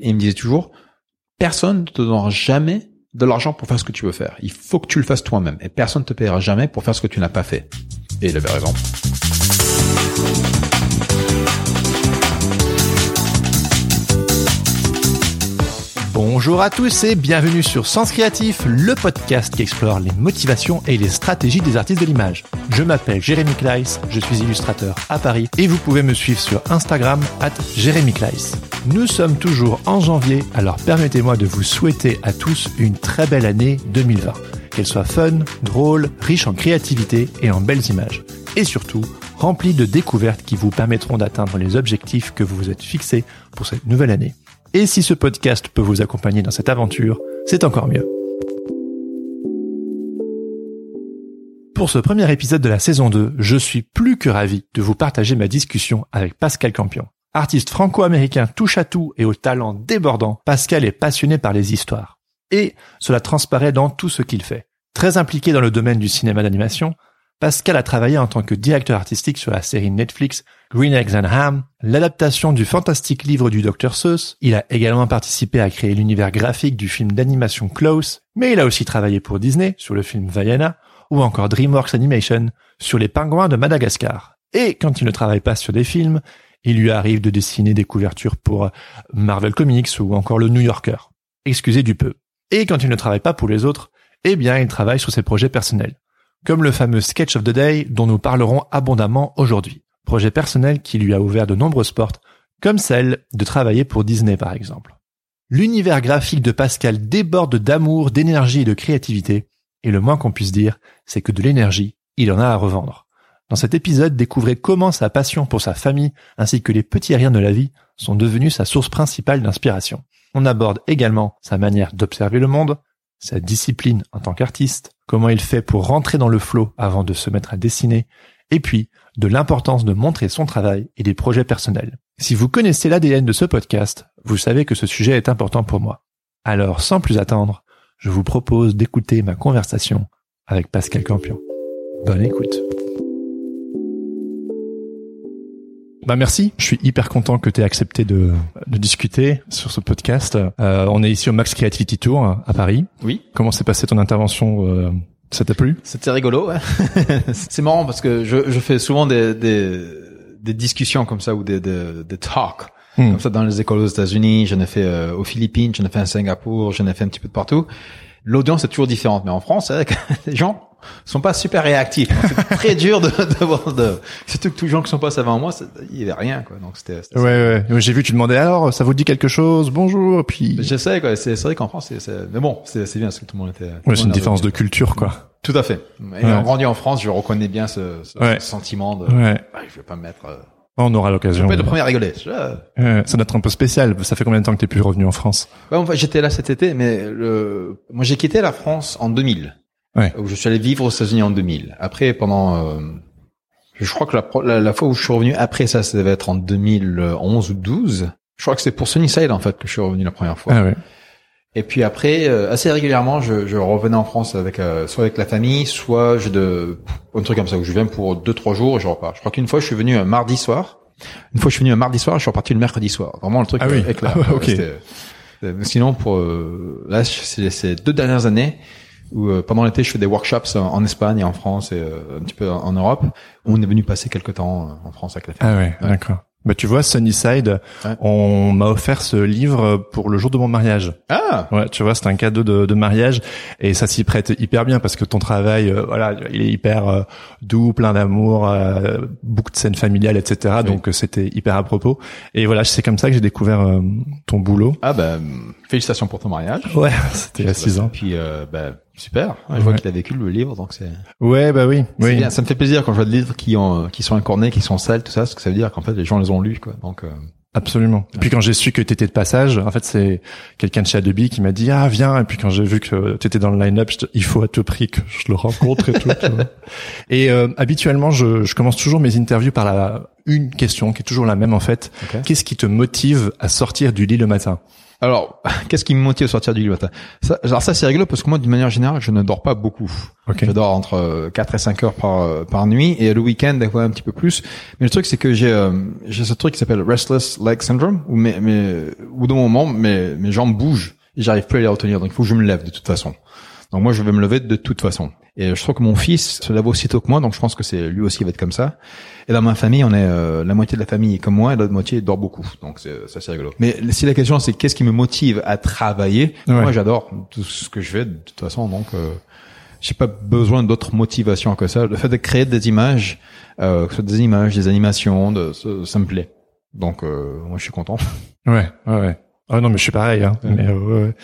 Et il me disait toujours, personne ne te donnera jamais de l'argent pour faire ce que tu veux faire. Il faut que tu le fasses toi-même. Et personne ne te payera jamais pour faire ce que tu n'as pas fait. Et il avait raison. Bonjour à tous et bienvenue sur Sens Créatif, le podcast qui explore les motivations et les stratégies des artistes de l'image. Je m'appelle Jérémy Kleiss, je suis illustrateur à Paris et vous pouvez me suivre sur Instagram at Jérémy Kleiss. Nous sommes toujours en janvier, alors permettez-moi de vous souhaiter à tous une très belle année 2020. Qu'elle soit fun, drôle, riche en créativité et en belles images. Et surtout, remplie de découvertes qui vous permettront d'atteindre les objectifs que vous vous êtes fixés pour cette nouvelle année. Et si ce podcast peut vous accompagner dans cette aventure, c'est encore mieux. Pour ce premier épisode de la saison 2, je suis plus que ravi de vous partager ma discussion avec Pascal Campion. Artiste franco-américain touche à tout et au talent débordant, Pascal est passionné par les histoires. Et cela transparaît dans tout ce qu'il fait. Très impliqué dans le domaine du cinéma d'animation, Pascal a travaillé en tant que directeur artistique sur la série Netflix Green Eggs and Ham, l'adaptation du fantastique livre du Dr Seuss. Il a également participé à créer l'univers graphique du film d'animation Close, mais il a aussi travaillé pour Disney sur le film Vaiana ou encore DreamWorks Animation sur les pingouins de Madagascar. Et quand il ne travaille pas sur des films, il lui arrive de dessiner des couvertures pour Marvel Comics ou encore le New Yorker. Excusez du peu. Et quand il ne travaille pas pour les autres, eh bien il travaille sur ses projets personnels comme le fameux Sketch of the Day dont nous parlerons abondamment aujourd'hui. Projet personnel qui lui a ouvert de nombreuses portes, comme celle de travailler pour Disney par exemple. L'univers graphique de Pascal déborde d'amour, d'énergie et de créativité, et le moins qu'on puisse dire, c'est que de l'énergie, il en a à revendre. Dans cet épisode, découvrez comment sa passion pour sa famille ainsi que les petits riens de la vie sont devenus sa source principale d'inspiration. On aborde également sa manière d'observer le monde, sa discipline en tant qu'artiste, comment il fait pour rentrer dans le flot avant de se mettre à dessiner, et puis de l'importance de montrer son travail et des projets personnels. Si vous connaissez l'ADN de ce podcast, vous savez que ce sujet est important pour moi. Alors sans plus attendre, je vous propose d'écouter ma conversation avec Pascal Campion. Bonne écoute. Bah merci, je suis hyper content que tu aies accepté de, de, discuter sur ce podcast. Euh, on est ici au Max Creativity Tour à Paris. Oui. Comment s'est passée ton intervention euh, Ça t'a plu? C'était rigolo. Ouais. c'est marrant parce que je, je fais souvent des, des, des, discussions comme ça ou des, des, des talks. Hmm. Comme ça dans les écoles aux États-Unis, j'en ai fait euh, aux Philippines, j'en ai fait à Singapour, j'en ai fait un petit peu de partout. L'audience est toujours différente, mais en France, que les gens sont pas super réactifs. C'est très dur de, de de, surtout que tous les gens qui sont passés avant moi, il y avait rien, quoi. Donc c'était, ouais, ouais. J'ai vu, tu demandais alors, ça vous dit quelque chose? Bonjour, puis. J'essaie, quoi. C'est, vrai qu'en France, c'est, mais bon, c'est, c'est bien parce que tout le monde était. Ouais, c'est une différence de culture, quoi. Tout à fait. Et en grandi en France, je reconnais bien ce, ce, sentiment de, ouais. Ah, je vais pas me mettre, euh, on aura l'occasion. Je vais être le premier à rigoler. Euh, ça doit être un peu spécial. Ça fait combien de temps que t'es plus revenu en France? Ouais, enfin, J'étais là cet été, mais le... moi j'ai quitté la France en 2000. Ouais. Où je suis allé vivre aux États-Unis en 2000. Après, pendant, euh, je crois que la, la, fois où je suis revenu après ça, ça devait être en 2011 ou 12. Je crois que c'est pour Sunnyside en fait que je suis revenu la première fois. Ah ouais. Et puis après, euh, assez régulièrement, je, je, revenais en France avec euh, soit avec la famille, soit je de un truc comme ça où je viens pour deux trois jours et je repars. Je crois qu'une fois, je suis venu un mardi soir. Une fois, je suis venu un mardi soir, je suis reparti le mercredi soir. Vraiment le truc ah oui. avec la. Ah, okay. Sinon, pour là, c'est ces deux dernières années où pendant l'été, je fais des workshops en Espagne et en France et un petit peu en Europe. Où on est venu passer quelques temps en France avec la famille. Ah ouais, ouais. d'accord. Bah tu vois Sunnyside, ouais. on m'a offert ce livre pour le jour de mon mariage. Ah. Ouais, tu vois, c'est un cadeau de, de, mariage et ça s'y prête hyper bien parce que ton travail, euh, voilà, il est hyper euh, doux, plein d'amour, euh, beaucoup de scènes familiales, etc. Oui. Donc c'était hyper à propos. Et voilà, c'est comme ça que j'ai découvert ton boulot. Ah bah félicitations pour ton mariage. Ouais, c'était il y a six ans. Puis bah super. Je vois qu'il a vécu le livre, donc c'est. Ouais, bah oui. oui. Bien. Ça me fait plaisir quand je vois des livres qui ont, qui sont incornés, qui sont sales, tout ça, parce que ça veut dire qu'en fait les gens les ont lus, quoi. Donc. Euh... Absolument. Et puis quand j'ai su que tu étais de passage, en fait c'est quelqu'un de chez Adobe qui m'a dit ah viens et puis quand j'ai vu que tu étais dans le line-up, il faut à tout prix que je le rencontre et tout. et euh, habituellement je, je, commence toujours mes interviews par la une question qui est toujours la même en fait. Qu'est-ce qui te motive à sortir du lit le matin? Alors, qu'est-ce qui me motive à sortir du lit le matin ça, Alors ça, c'est rigolo parce que moi, d'une manière générale, je ne dors pas beaucoup. Je dors entre 4 et 5 heures par, euh, par nuit et le week-end, fois un petit peu plus. Mais le truc, c'est que j'ai euh, j'ai ce truc qui s'appelle Restless Leg Syndrome, où, mes, mes, où de moment, mes, mes jambes bougent et j'arrive plus à les retenir. Donc, il faut que je me lève de toute façon. Donc moi, je vais me lever de toute façon. Et je trouve que mon fils se lève aussitôt que moi, donc je pense que c'est lui aussi il va être comme ça. Et dans ma famille, on est euh, la moitié de la famille est comme moi, et l'autre moitié dort beaucoup. Donc c'est ça c'est rigolo. Mais si la question c'est qu'est-ce qui me motive à travailler, moi j'adore tout ce que je fais de toute façon. Donc euh, j'ai pas besoin d'autres motivations que ça. Le fait de créer des images, euh, que ce soit des images, des animations, de, ça, me plaît. Donc euh, moi je suis content. Ouais, ouais, ouais. Ah non mais je suis pareil. Hein. Mais, ouais.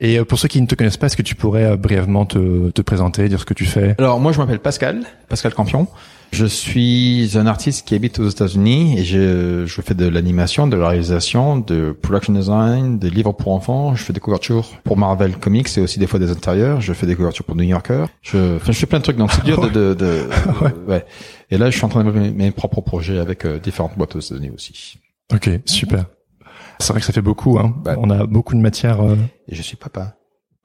Et euh, pour ceux qui ne te connaissent pas, est-ce que tu pourrais euh, brièvement te, te présenter, dire ce que tu fais? Alors moi, je m'appelle Pascal, Pascal Campion. Je suis un artiste qui habite aux États-Unis et je, je fais de l'animation, de la réalisation, de production design, des livres pour enfants. Je fais des couvertures pour Marvel Comics et aussi des fois des intérieurs. Je fais des couvertures pour New Yorker. Je, enfin, je fais plein de trucs. Donc c'est dur de, de, de, ouais. Et là, je suis en train de mes, mes propres projets avec euh, différentes boîtes aux États-Unis aussi. Ok, super. C'est vrai que ça fait beaucoup. Hein. Bah, on a beaucoup de matière. Euh... Et je suis papa.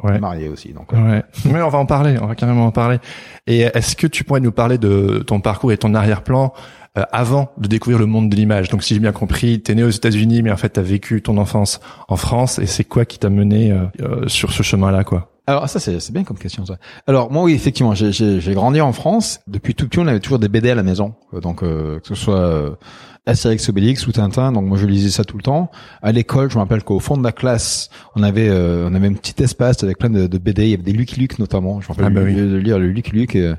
Ouais. Marié aussi, donc. Ouais. Mais on va en parler. On va carrément en parler. Et est-ce que tu pourrais nous parler de ton parcours et ton arrière-plan euh, avant de découvrir le monde de l'image? Donc, si j'ai bien compris, t'es né aux États-Unis, mais en fait, t'as vécu ton enfance en France. Et c'est quoi qui t'a mené euh, euh, sur ce chemin-là, quoi? Alors ça c'est bien comme question ça. Alors moi oui effectivement j'ai grandi en France. Depuis tout petit on avait toujours des BD à la maison. Donc que ce soit Astérix Obélix ou Tintin, donc moi je lisais ça tout le temps. À l'école, je me rappelle qu'au fond de la classe, on avait euh, on avait un petit espace avec plein de, de, BD, il y avait des Lucky Luke notamment. Je me rappelle ah bah de lire le Lucky Luke et,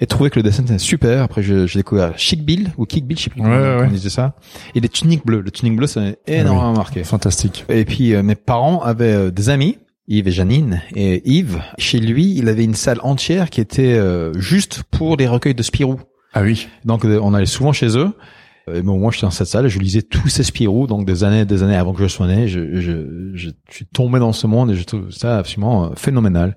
et trouver que le dessin était super. Après j'ai découvert Chic Bill ou Kick Bill, je sais plus comment on disait ça. Et les tuniques bleues, le tunique bleu ça m'a énormément ah marqué. Fantastique. Et puis euh, mes parents avaient euh, des amis Yves et Janine. Et Yves, chez lui, il avait une salle entière qui était juste pour les recueils de Spirou. Ah oui. Donc on allait souvent chez eux et bon, moi, j'étais dans cette salle, je lisais tous ces Spirou, donc des années, des années avant que je sois né. Je, je, je, suis tombé dans ce monde et je trouve ça absolument euh, phénoménal.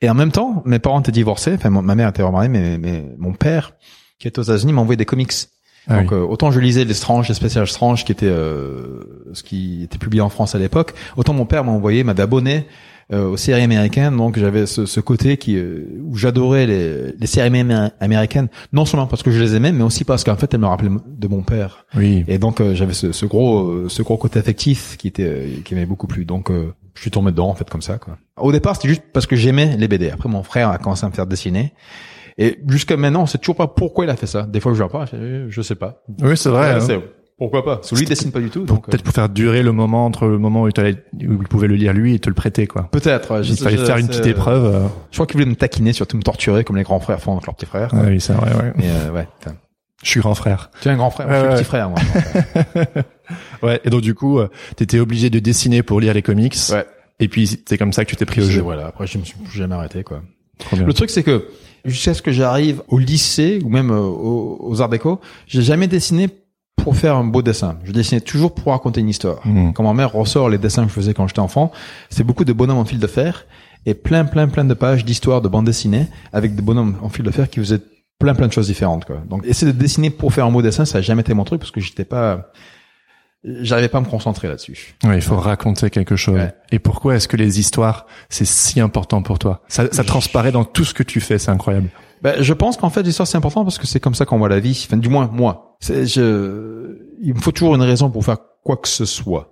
Et en même temps, mes parents étaient divorcés. Enfin, ma mère était remariée, mais, mais mon père, qui est aux États-Unis, m'a envoyé des comics. Ah donc euh, autant je lisais les Strange, les spéciales Strange qui étaient euh, ce qui était publié en France à l'époque, autant mon père m'a envoyé, m'avait abonné euh, aux séries américaines. Donc j'avais ce, ce, côté qui euh, où j'adorais les, les séries américaines, non seulement parce que je les aimais, mais aussi parce qu'en fait elles me rappelaient de mon père. Oui. Et donc euh, j'avais ce, ce, gros ce gros côté affectif qui était qui m'aimait beaucoup plus. Donc je suis tombé dedans en fait comme ça quoi. Au départ c'était juste parce que j'aimais les BD. Après mon frère a commencé à me faire dessiner. Et jusqu'à maintenant, on sait toujours pas pourquoi il a fait ça. Des fois, je vois pas, je, sais pas. Oui, c'est vrai. hein. Pourquoi pas? Celui lui dessine pas du tout. Donc peut-être pour faire durer le moment entre le moment où, il où il pouvait le lire lui et te le prêter quoi. Peut-être. Il fallait faire une petite épreuve. Euh. Je crois qu'il voulait me taquiner, surtout me torturer comme les grands frères font avec leurs petits frères. Ah oui, c'est vrai. Ouais. Mais euh, ouais. Je suis grand frère. Tu es un grand frère. je suis petit frère moi. ouais. Et donc du coup, euh, t'étais obligé de dessiner pour lire les comics. Ouais. Et puis c'est comme ça que tu t'es pris au jeu. Voilà. Après, je me suis jamais arrêté quoi. Le truc c'est que jusqu'à ce que j'arrive au lycée ou même aux, aux arts déco, j'ai jamais dessiné pour faire un beau dessin. Je dessinais toujours pour raconter une histoire. Mmh. Quand ma mère ressort les dessins que je faisais quand j'étais enfant, c'est beaucoup de bonhommes en fil de fer et plein, plein, plein de pages d'histoire de bande dessinée avec des bonhommes en fil de fer qui faisaient plein, plein de choses différentes. Quoi. Donc, essayer de dessiner pour faire un beau dessin, ça n'a jamais été mon truc parce que j'étais pas, j'arrivais pas à me concentrer là-dessus. Oui, il faut raconter quelque chose. Et pourquoi est-ce que les histoires, c'est si important pour toi? Ça, ça transparaît dans tout ce que tu fais, c'est incroyable. Ben, je pense qu'en fait l'histoire c'est important parce que c'est comme ça qu'on voit la vie. Enfin, du moins moi. Je, il me faut toujours une raison pour faire quoi que ce soit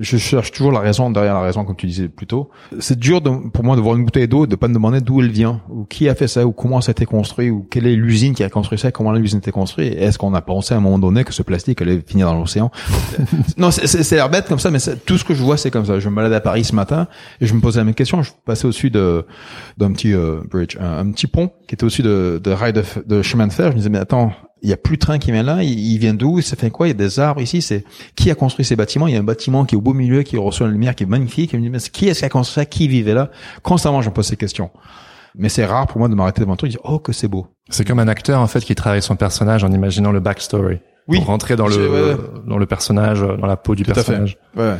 je cherche toujours la raison derrière la raison, comme tu disais plus tôt. C'est dur de, pour moi de voir une bouteille d'eau, de pas me demander d'où elle vient, ou qui a fait ça, ou comment ça a été construit, ou quelle est l'usine qui a construit ça, comment l'usine a été construite. Est-ce qu'on a pensé à un moment donné que ce plastique allait finir dans l'océan? Non, c'est l'air bête comme ça, mais tout ce que je vois, c'est comme ça. Je me baladais à Paris ce matin et je me posais la même question. Je passais au-dessus de d'un petit euh, bridge, un, petit pont qui était au-dessus de, de rails de, de chemin de fer. Je me disais mais attends, il y a plus de train qui vient là, il, vient d'où, ça fait quoi Il y a des arbres ici, c'est qui a construit ces bâtiments? Il y a un bâtiment qui est au beau milieu, qui reçoit la lumière, qui est magnifique. me dit, qui est-ce qui a construit ça? Qui vivait là? Constamment, je me pose ces questions. Mais c'est rare pour moi de m'arrêter devant un truc et dire oh que c'est beau. C'est comme un acteur en fait qui travaille son personnage en imaginant le backstory. Oui. Pour rentrer dans le ouais, ouais. dans le personnage, dans la peau du Tout à fait. personnage. Ouais.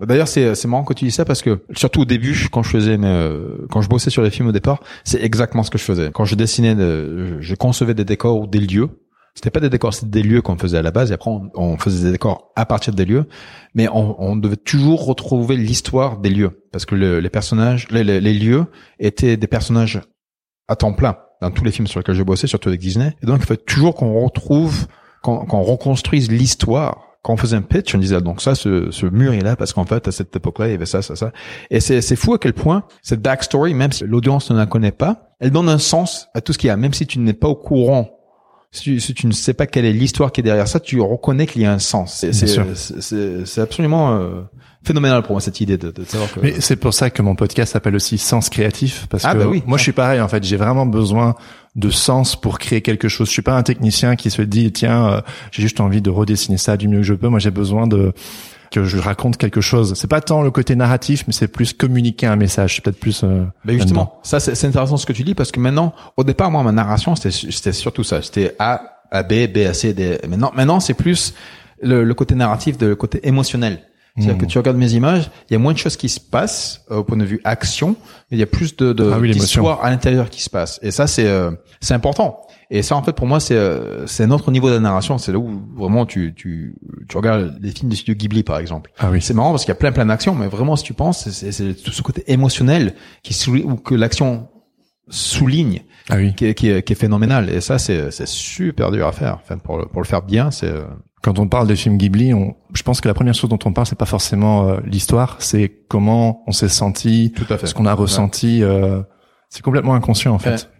D'ailleurs, c'est c'est marrant que tu dis ça parce que surtout au début, quand je faisais, euh, quand je bossais sur les films au départ, c'est exactement ce que je faisais. Quand je dessinais, de- je, concevais des décors ou des lieux. C'était pas des décors, c'était des lieux qu'on faisait à la base. Et après, on, faisait des décors à partir des lieux, mais on, on devait toujours retrouver l'histoire des lieux parce que le- les personnages, les, les- lieux étaient des personnages à temps plein dans tous les films sur lesquels j'ai bossé, surtout avec Disney. Et donc, il faut toujours qu'on retrouve, qu'on reconstruise l'histoire. Quand on faisait un pitch, on disait ah, donc ça, ce, ce mur est là parce qu'en fait à cette époque-là il y avait ça, ça, ça. Et c'est c'est fou à quel point cette backstory, même si l'audience ne la connaît pas, elle donne un sens à tout ce qu'il y a, même si tu n'es pas au courant. Si tu, si tu ne sais pas quelle est l'histoire qui est derrière ça, tu reconnais qu'il y a un sens. C'est Bien sûr. c'est- c'est c'est absolument euh, phénoménal pour moi cette idée de, de savoir que. Mais c'est pour ça que mon podcast s'appelle aussi Sens créatif parce Ah, que bah oui. moi je suis pareil en fait, j'ai vraiment besoin de sens pour créer quelque chose. Je suis pas un technicien qui se dit tiens, euh, j'ai juste envie de redessiner ça du mieux que je peux. Moi j'ai besoin de que je raconte quelque chose. C'est pas tant le côté narratif, mais c'est plus communiquer un message. C'est peut-être plus. Euh, Ben justement, ça c'est intéressant ce que tu dis parce que maintenant, au départ, moi, ma narration, c'était c'était surtout ça. C'était A à B, B à C, D. Maintenant, maintenant, c'est plus le, le côté narratif, de le côté émotionnel. C'est-à-dire Mhm. que tu regardes mes images, il y a moins de choses qui se passent euh, au point de vue action, mais il y a plus de, de Ah oui, d'histoires à l'intérieur qui se passe. Et ça, c'est euh, c'est important. Et ça, en fait, pour moi, c'est euh, c'est un autre niveau de la narration. C'est là où vraiment tu tu tu regardes les films du studio Ghibli, par exemple. Ah oui. C'est marrant parce qu'il y a plein plein d'actions, mais vraiment, si tu penses, c'est- c'est tout ce côté émotionnel qui souligne, ou que l'action souligne, Ah oui. qui est, qui est, qui est phénoménal. Et ça, c'est c'est super dur à faire. Enfin, pour le, pour le faire bien, c'est euh, Quand on parle des films Ghibli, on, je pense que la première chose dont on parle, c'est pas forcément euh, l'histoire, c'est comment on s'est senti, tout à fait. ce qu'on a ressenti. euh, c'est complètement inconscient en fait.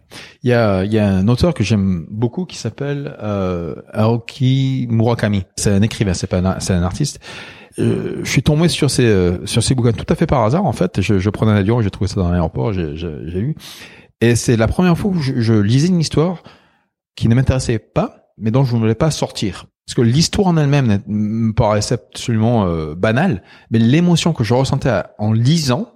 Il y a, il y a un auteur que j'aime beaucoup qui s'appelle euh, Aoki Murakami. C'est un écrivain, c'est pas un, c'est un artiste. Euh, je suis tombé sur ces euh, sur ces bouquins tout à fait par hasard en fait. Je, je prenais un avion, j'ai trouvé ça dans l'aéroport, j'ai j'ai j'ai lu. Et c'est la première fois où je, je lisais une histoire qui ne m'intéressait pas, mais dont je ne voulais pas sortir. Parce que l'histoire en elle-même me paraissait absolument euh, banale, mais l'émotion que je ressentais en lisant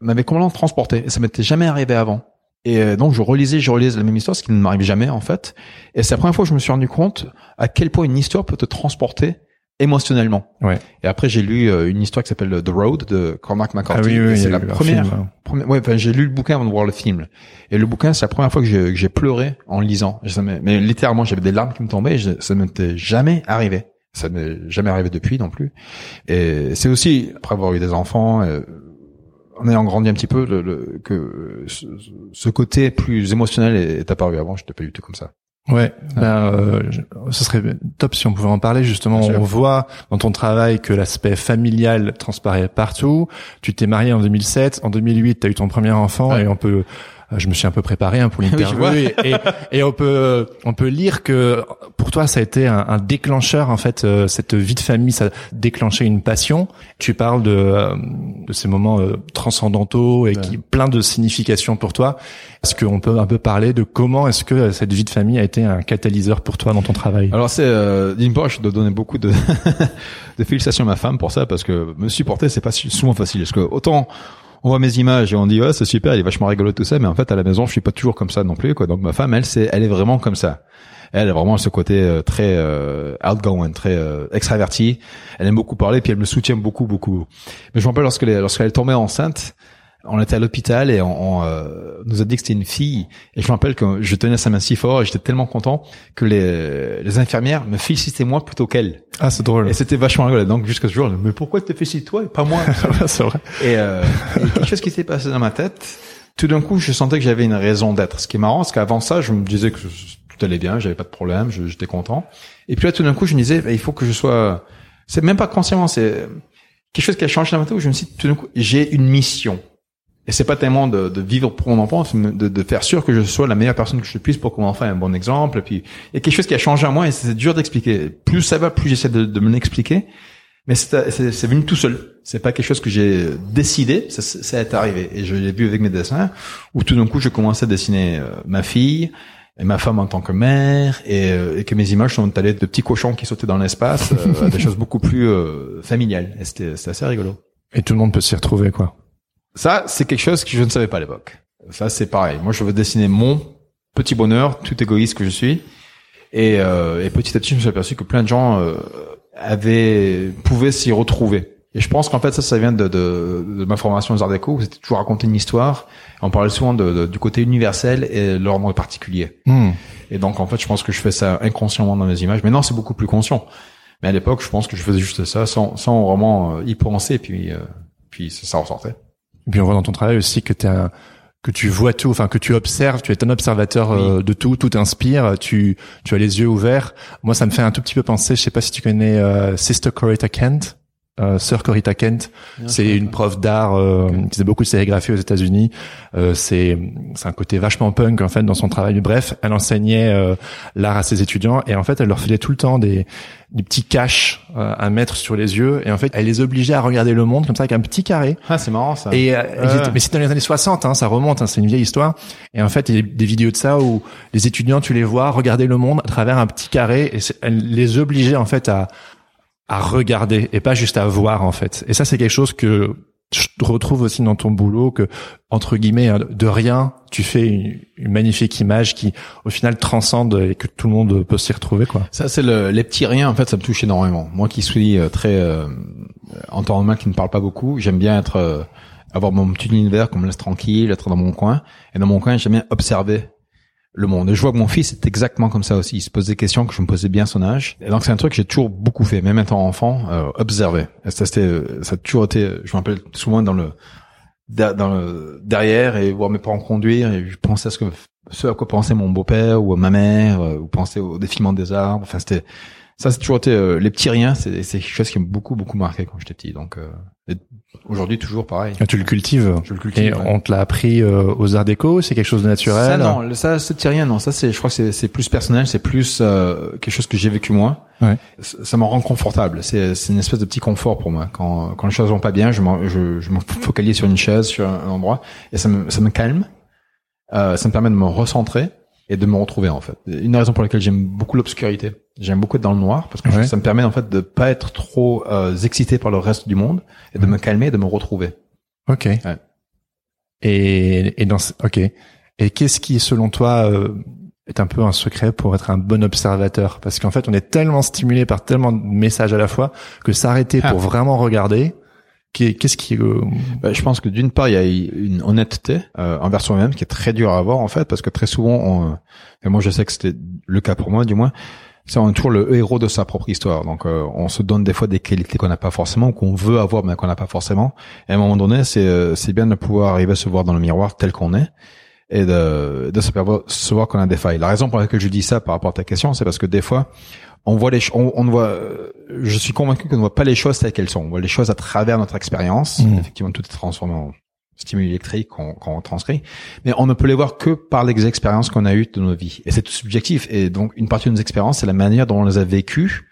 m'avait complètement transporté. Et ça m'était jamais arrivé avant. Et euh, donc je relisais, je relisais la même histoire, ce qui ne m'arrive jamais en fait. Et c'est la première fois que je me suis rendu compte à quel point une histoire peut te transporter émotionnellement. Ouais. Et après j'ai lu euh, une histoire qui s'appelle The Road de Cormac Ah McCarthy. oui, oui, y c'est la première, film, hein. première- ouais, enfin, j'ai lu le bouquin avant de voir le film. Et le bouquin, c'est la première fois que j'ai, que j'ai pleuré en lisant. M'est- mais littéralement, j'avais des larmes qui me tombaient. Et je- ça ne m'était jamais arrivé. Ça n'est jamais arrivé depuis non plus. Et c'est aussi après avoir eu des enfants. euh, en ayant grandi un petit peu, le, le- que ce, ce côté plus émotionnel est, est apparu avant. Je n'étais pas du tout comme ça. Ouais, ben, euh, ce serait top si on pouvait en parler justement. On voit dans ton travail que l'aspect familial transparaît partout. Tu t'es marié en 2007, en 2008, tu as eu ton premier enfant et on peut je me suis un peu préparé hein, pour Oui, l'interview vois. et, et, et on peut on peut lire que pour toi ça a été un, un déclencheur en fait euh, cette vie de famille ça a déclenché une passion. Tu parles de euh, de ces moments euh, transcendantaux et qui plein de significations pour toi. Est-ce qu'on peut un peu parler de comment est-ce que cette vie de famille a été un catalyseur pour toi dans ton travail? Alors c'est euh, d'une part, je dois donner beaucoup de, de félicitations à ma femme pour ça parce que me supporter c'est pas souvent facile. Parce que autant on voit mes images et on dit ouais c'est super, il est vachement rigolo tout ça, mais en fait à la maison je suis pas toujours comme ça non plus quoi. Donc ma femme elle c'est elle est vraiment comme ça. Elle a vraiment ce côté euh, très euh, outgoing, très euh, extraverti. Elle aime beaucoup parler puis elle me soutient beaucoup beaucoup. Mais je me rappelle lorsqu'elle est- lorsqu'elle tombée enceinte. On était à l'hôpital et on, on, euh, nous a dit que c'était une fille. Et je me rappelle que je tenais sa main si fort et j'étais tellement content que les, les infirmières me félicitaient moi plutôt qu'elle. Ah c'est drôle. Et c'était vachement rigolo. Donc jusqu'à ce jour, mais pourquoi tu te félicites toi et pas moi? C'est vrai. Et euh, quelque chose qui s'est passé dans ma tête. Tout d'un coup, je sentais que j'avais une raison d'être. Ce qui est marrant, c'est qu'avant ça, je me disais que tout allait bien, j'avais pas de problème, j'étais content. Et puis là, tout d'un coup, je me disais, bah, il faut que je sois. C'est même pas consciemment, c'est quelque chose qui a changé dans ma tête où je me suis dit, tout d'un coup, j'ai une mission. Et c'est pas tellement de, de vivre pour mon enfant, c'est de, de faire sûr que je sois la meilleure personne que je puisse pour que mon enfant ait un bon exemple. Et puis, il y a quelque chose qui a changé en moi et c'est dur d'expliquer. Plus ça va, plus j'essaie de, de me l'expliquer. Mais c'est venu tout seul. C'est pas quelque chose que j'ai décidé, ça, ça est arrivé. Et je l'ai vu avec mes dessins, où tout d'un coup, je commençais à dessiner euh, ma fille et ma femme en tant que mère, et, euh, et que mes images sont allées de petits cochons qui sautaient dans l'espace euh, à des choses beaucoup plus euh, familiales. Et c'était assez rigolo. Et tout le monde peut s'y retrouver quoi. Ça, c'est quelque chose que je ne savais pas à l'époque. Ça, c'est pareil. Moi, je veux dessiner mon petit bonheur, tout égoïste que je suis. Et, euh, et petit à petit, je me suis aperçu que plein de gens euh, avaient pouvaient s'y retrouver. Et je pense qu'en fait ça, ça vient de, de, de ma formation aux Arts Déco où c'était toujours raconter une histoire. On parlait souvent de, de, du côté universel et l'ordre particulier. Hmm. Et donc en fait, je pense que je fais ça inconsciemment dans mes images. Maintenant, c'est beaucoup plus conscient. Mais à l'époque, je pense que je faisais juste ça sans, sans vraiment euh, y penser. Et puis, euh, puis ça, ça ressortait. Et puis on voit dans ton travail aussi que un que tu vois tout, enfin que tu observes, tu es un observateur euh, de tout, tout t'inspire, tu tu as les yeux ouverts. Moi, ça me fait un tout petit peu penser, je sais pas si tu connais euh, Sister Coretta Kent. Euh, Sœur Corita Kent, c'est une prof d'art euh, qui faisait beaucoup de sérigraphie aux États-Unis. Euh, c'est c'est un côté vachement punk en fait dans son travail. Bref, elle enseignait euh, l'art à ses étudiants et en fait elle leur faisait tout le temps des des petits caches euh, à mettre sur les yeux et en fait elle les obligeait à regarder le monde comme ça avec un petit carré. Ah, c'est marrant ça. Et euh, mais c'était dans les années 60, hein, ça remonte, hein, c'est une vieille histoire. Et en fait, il y a des vidéos de ça où les étudiants, tu les vois regarder le monde à travers un petit carré, et c'est- elle les obligeait en fait à à regarder et pas juste à voir en fait. Et ça, c'est quelque chose que je retrouve aussi dans ton boulot que entre guillemets hein, de rien, tu fais une, magnifique image qui au final transcende et que tout le monde peut s'y retrouver quoi. Ça, c'est le, les petits riens. En fait, ça me touche énormément. Moi, qui suis euh, très euh, en temps normal, qui ne parle pas beaucoup, j'aime bien être euh, avoir mon petit univers qu'on me laisse tranquille, être dans mon coin. Et dans mon coin, j'aime bien observer le monde. Et je vois que mon fils est exactement comme ça aussi. Il se pose des questions que je me posais bien son âge. Et donc, c'est un truc que j'ai toujours beaucoup fait, même étant enfant, euh, observer. Ça, c'était, euh, ça a toujours été. Je me rappelle souvent dans le dans le derrière et voir mes parents conduire et je pensais à ce que ce à quoi pensait mon beau-père ou ma mère euh, ou pensait au défilement des arbres enfin c'était ça c'est toujours été euh, les petits riens c'est c'est quelque chose qui m'a beaucoup beaucoup marqué quand j'étais petit donc euh, aujourd'hui toujours pareil Et tu le cultives. je le Et cultive ouais. on te l'a appris euh, aux arts déco, c'est quelque chose de naturel. ça non ça ce petit rien non ça c'est je crois que c'est c'est plus personnel c'est plus euh, quelque chose que j'ai vécu moi Ouais. ça ça me rend confortable c'est c'est une espèce de petit confort pour moi quand quand les choses vont pas bien je m'en- je je me focalise sur une chaise sur un endroit et ça me ça me calme euh, ça me permet de me recentrer et de me retrouver en fait une raison pour laquelle j'aime beaucoup l'obscurité j'aime beaucoup être dans le noir parce que Ouais. ça me permet en fait de pas être trop euh, excité par le reste du monde et de me calmer et de me retrouver Ok. Et, et dans ok. Et qu'est-ce qui, selon toi, euh, est un peu un secret pour être un bon observateur? Parce qu'en fait, on est tellement stimulé par tellement de messages à la fois que s'arrêter Ah. pour vraiment regarder, qu'est- qu'est-ce qui euh, Bah, je pense que d'une part, il y a une honnêteté euh, envers soi-même qui est très dur à avoir en fait, parce que très souvent, on, et moi je sais que c'était le cas pour moi du moins, c'est on est toujours le héros de sa propre histoire. Donc euh, on se donne des fois des qualités qu'on n'a pas forcément, qu'on veut avoir mais qu'on n'a pas forcément. Et à un moment donné, c'est euh, c'est bien de pouvoir arriver à se voir dans le miroir tel qu'on est et de, de se percevoir qu'on a des failles. La raison pour laquelle je dis ça par rapport à ta question, c'est parce que des fois, on voit les, on, on voit, euh, je suis convaincu qu'on ne voit pas les choses telles qu'elles sont. On voit les choses à travers notre expérience. Mhm. Effectivement, tout est transformé en stimuli électriques qu'on qu'on transcrit, mais on ne peut les voir que par les expériences qu'on a eues de nos vies. Et c'est tout subjectif. Et donc, une partie de nos expériences, c'est la manière dont on les a vécues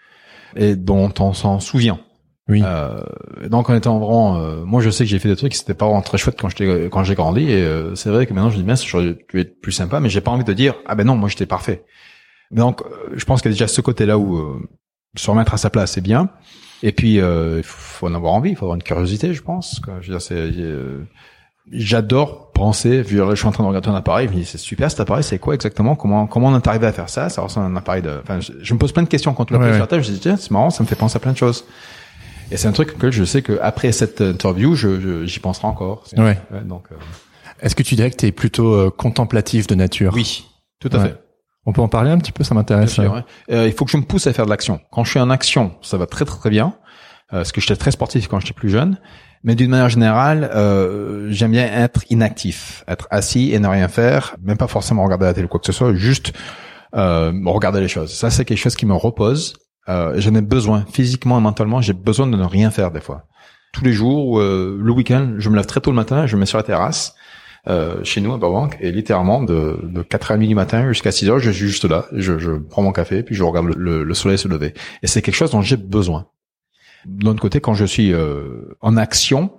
et dont on s'en souvient. Oui. Euh, donc en étant vraiment, euh, moi je sais que j'ai fait des trucs qui c'était pas vraiment très chouette quand j'étais quand j'ai grandi et euh, c'est vrai que maintenant je dis mince j'aurais pu être plus sympa mais j'ai pas envie de dire ah ben non moi j'étais parfait. Mais donc euh, je pense qu'il y a déjà ce côté là où euh, se remettre à sa place c'est bien et puis euh, il faut en avoir envie, il faut avoir une curiosité je pense. Quoi. Je veux dire c'est euh, J'adore penser, vu je suis en train de regarder un appareil, je me dis c'est super cet appareil, c'est quoi exactement Comment comment on est arrivé à faire ça? Ça ressemble à un appareil de. Enfin, je, je me pose plein de questions quand tu l'as Ouais, pris ouais. sur la table. Je me dis tiens, c'est marrant, ça me fait penser à plein de choses. Et c'est un truc que je sais que après cette interview, je je- j'y penserai encore. C'est- Ouais. donc euh, Est-ce que tu dirais que tu es plutôt euh, contemplatif de nature? Oui, tout à Ouais. fait. On peut en parler un petit peu, ça m'intéresse. sûr, ouais. Euh, il faut que je me pousse à faire de l'action. Quand je suis en action, ça va très très très bien. Euh, parce que j'étais très sportif quand j'étais plus jeune. Mais d'une manière générale, euh, j'aime bien être inactif, être assis et ne rien faire, même pas forcément regarder la télé ou quoi que ce soit, juste euh, regarder les choses. Ça, c'est quelque chose qui me repose. Euh, J'en ai besoin physiquement et mentalement. J'ai besoin de ne rien faire des fois. Tous les jours, euh, le week-end, je me lève très tôt le matin, je me mets sur la terrasse euh, chez nous à Burbank et littéralement de, de 4h30 du matin jusqu'à 6h, je suis juste là, je, je prends mon café puis je regarde le, le- le soleil se lever. Et c'est quelque chose dont j'ai besoin. De l'autre côté, quand je suis euh, en action,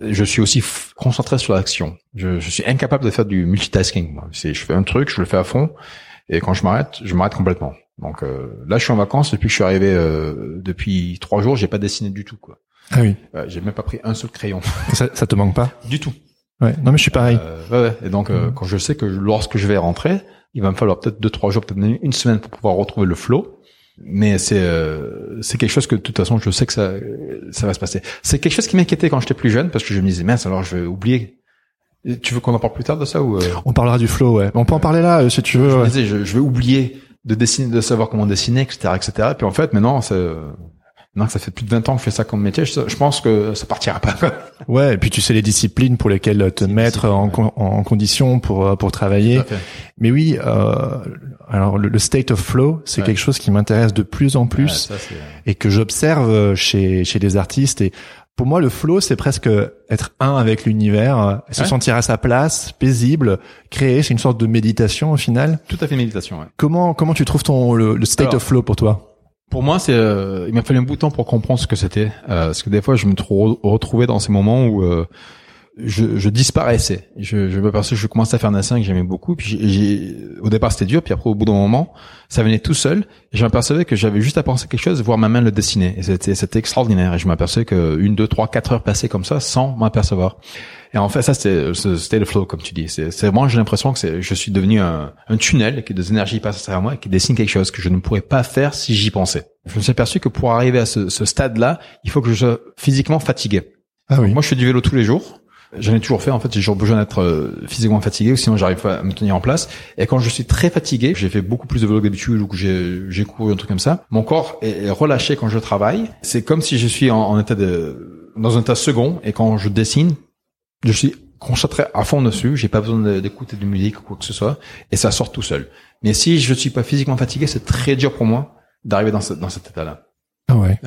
je suis aussi concentré sur l'action. Je, je suis incapable de faire du multitasking. moi. C'est, je fais un truc, je le fais à fond, et quand je m'arrête, je m'arrête complètement. Donc euh, là, je suis en vacances depuis que je suis arrivé euh, depuis trois jours, j'ai pas dessiné du tout quoi. Ah oui. Ouais, j'ai même pas pris un seul crayon Ça, ça te manque pas? Du tout. Ouais. Non mais je suis pareil. Euh, ouais, ouais. Et donc, euh, quand je sais que lorsque je vais rentrer, il va me falloir peut-être deux trois jours, peut-être une semaine pour pouvoir retrouver le flow. Mais c'est euh, c'est quelque chose que de toute façon je sais que ça ça va se passer. C'est quelque chose qui m'inquiétait quand j'étais plus jeune parce que je me disais mince alors je vais oublier. Tu veux qu'on en parle plus tard de ça ou euh? On parlera du flow, ouais. On peut en parler là si tu veux. Je, me disais, je, je vais oublier de dessiner, de savoir comment dessiner, etc., etc. Et puis en fait maintenant c'est non, ça fait plus de 20 ans que je fais ça comme métier. Je, pense que ça partira pas. ouais, et puis tu sais les disciplines pour lesquelles te mettre en, en, condition pour euh, pour travailler. Mais oui, euh, alors le, state of flow, c'est quelque chose qui m'intéresse de plus en plus et que j'observe euh, chez chez des artistes. Et pour moi, le flow, c'est presque être un avec l'univers, se sentir à sa place, paisible, créer. C'est une sorte de méditation au final. Tout à fait méditation. Ouais. Comment comment tu trouves ton le, state of flow pour toi? Pour moi, c'est, euh, il m'a fallu un bout de temps pour comprendre ce que c'était, euh, parce que des fois, je me retrouvais dans ces moments où euh, je, je, disparaissais. Je, je parce que je commençais à faire un dessin que j'aimais beaucoup. Puis j'ai, au départ, c'était dur. Puis après, au bout d'un moment, ça venait tout seul. Et je m'apercevais que j'avais juste à penser quelque chose, voir ma main le dessiner. Et c'était, c'était extraordinaire. Et je m'apercevais que une, deux, trois, quatre heures passaient comme ça, sans m'apercevoir. Et en fait, ça, c'était le flow, comme tu dis. C'est vraiment, j'ai l'impression que c'est, je suis devenu un, un tunnel, que des énergies passent à travers moi, et qui dessine quelque chose que je ne pourrais pas faire si j'y pensais. Je me suis aperçu que pour arriver à ce, ce stade-là, il faut que je sois physiquement fatigué. Ah oui. moi, je fais du vélo tous les jours. J'en ai toujours fait. En fait, j'ai toujours besoin d'être euh, physiquement fatigué, sinon j'arrive pas à me tenir en place. Et quand je suis très fatigué, j'ai fait beaucoup plus de vélo que d'habitude ou que j'ai, j'ai couru un truc comme ça. Mon corps est, relâché quand je travaille. C'est comme si je suis en, en état de, dans un état second. Et quand je dessine, je suis concentré à fond dessus, j'ai pas besoin d'écouter de musique ou quoi que ce soit, et ça sort tout seul. Mais si je suis pas physiquement fatigué, c'est très dur pour moi d'arriver dans, ce, dans cet état-là. Ah ouais.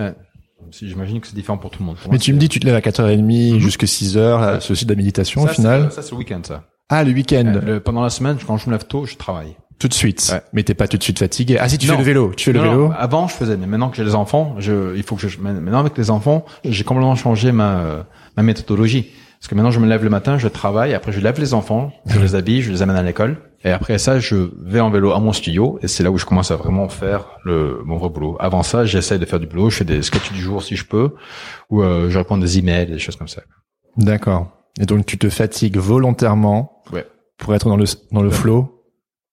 Si j'imagine que c'est différent pour tout le monde. Mais tu me dis, tu te lèves à 4h30 mhm. jusqu'à 6h, ceci de la méditation au final. Ça, c'est le week-end, ça. Ah, le week-end. pendant la semaine, quand je me lève tôt, je travaille. Tout de suite. Ouais. Mais t'es pas tout de suite fatigué. Ah si tu fais le vélo, tu fais le vélo. avant je faisais, mais maintenant que j'ai les enfants, je, il faut que je, maintenant avec les enfants, j'ai complètement changé ma ma méthodologie. Parce que maintenant, je me lève le matin, je travaille, après je lève les enfants, je les habille, je les amène à l'école. Et après ça, je vais en vélo à mon studio et c'est là où je commence à vraiment faire le mon vrai boulot. Avant ça, j'essaie de faire du boulot, je fais des sketchs du jour si je peux, ou euh, je réponds des emails, des choses comme ça. D'accord. Et donc tu te fatigues volontairement ouais. pour être dans le dans le flow.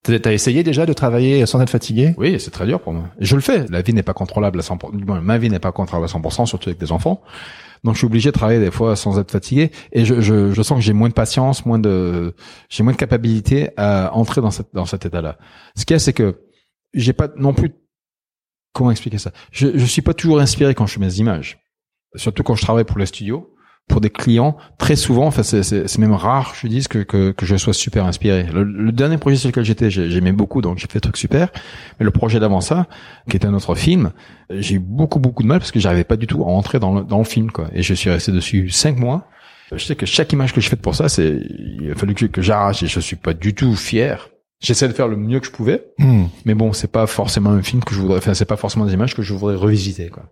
T'as essayé déjà de travailler sans être fatigué? Oui, c'est très dur pour moi. je le fais. La vie n'est pas contrôlable à 100%. Ma vie n'est pas contrôlable à 100%, surtout avec des enfants. Donc je suis obligé de travailler des fois sans être fatigué et je, je, je sens que j'ai moins de patience, moins de j'ai moins de capacité à entrer dans cette dans cet état-là. Ce qu'il y a c'est que j'ai pas non plus comment expliquer ça? Je je suis pas toujours inspiré quand je fais mes images. Surtout quand je travaille pour les studios pour des clients, très souvent, enfin c'est même rare, je dis, que, que, que je sois super inspiré. Le, dernier projet sur lequel j'étais, j'aimais beaucoup, donc j'ai fait des trucs super. Mais le projet d'avant ça, qui était un autre film, j'ai eu beaucoup beaucoup de mal parce que j'arrivais pas du tout à entrer dans le, dans le film, quoi. Et je suis resté dessus cinq mois. Je sais que chaque image que je fais pour ça, c'est il a fallu que, que j'arrache et je suis pas du tout fier. J'essaie de faire le mieux que je pouvais, hmm. mais bon, c'est pas forcément un film que je voudrais. Enfin, c'est pas forcément des images que je voudrais revisiter, quoi.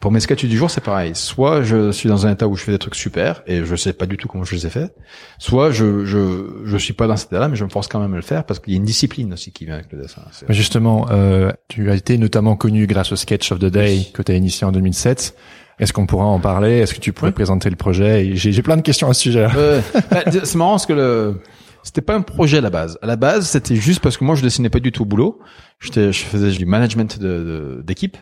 Pour mes sketchs du jour, c'est pareil. Soit je suis dans un état où je fais des trucs super et je sais pas du tout comment je les ai faits. Soit je je je suis pas dans cet état-là, mais je me force quand même à le faire parce qu'il y a une discipline aussi qui vient avec le dessin. Justement, euh, tu as été notamment connu grâce au sketch of the day que tu as initié en 2007. Est-ce qu'on pourra en parler? Est-ce que tu pourrais présenter le projet? J'ai plein de questions à ce sujet. Euh, bah, c'est marrant parce que le c'était pas un projet à la base. À la base, c'était juste parce que moi je dessinais pas du tout au boulot. J'étais, je faisais du management d'équipe. De,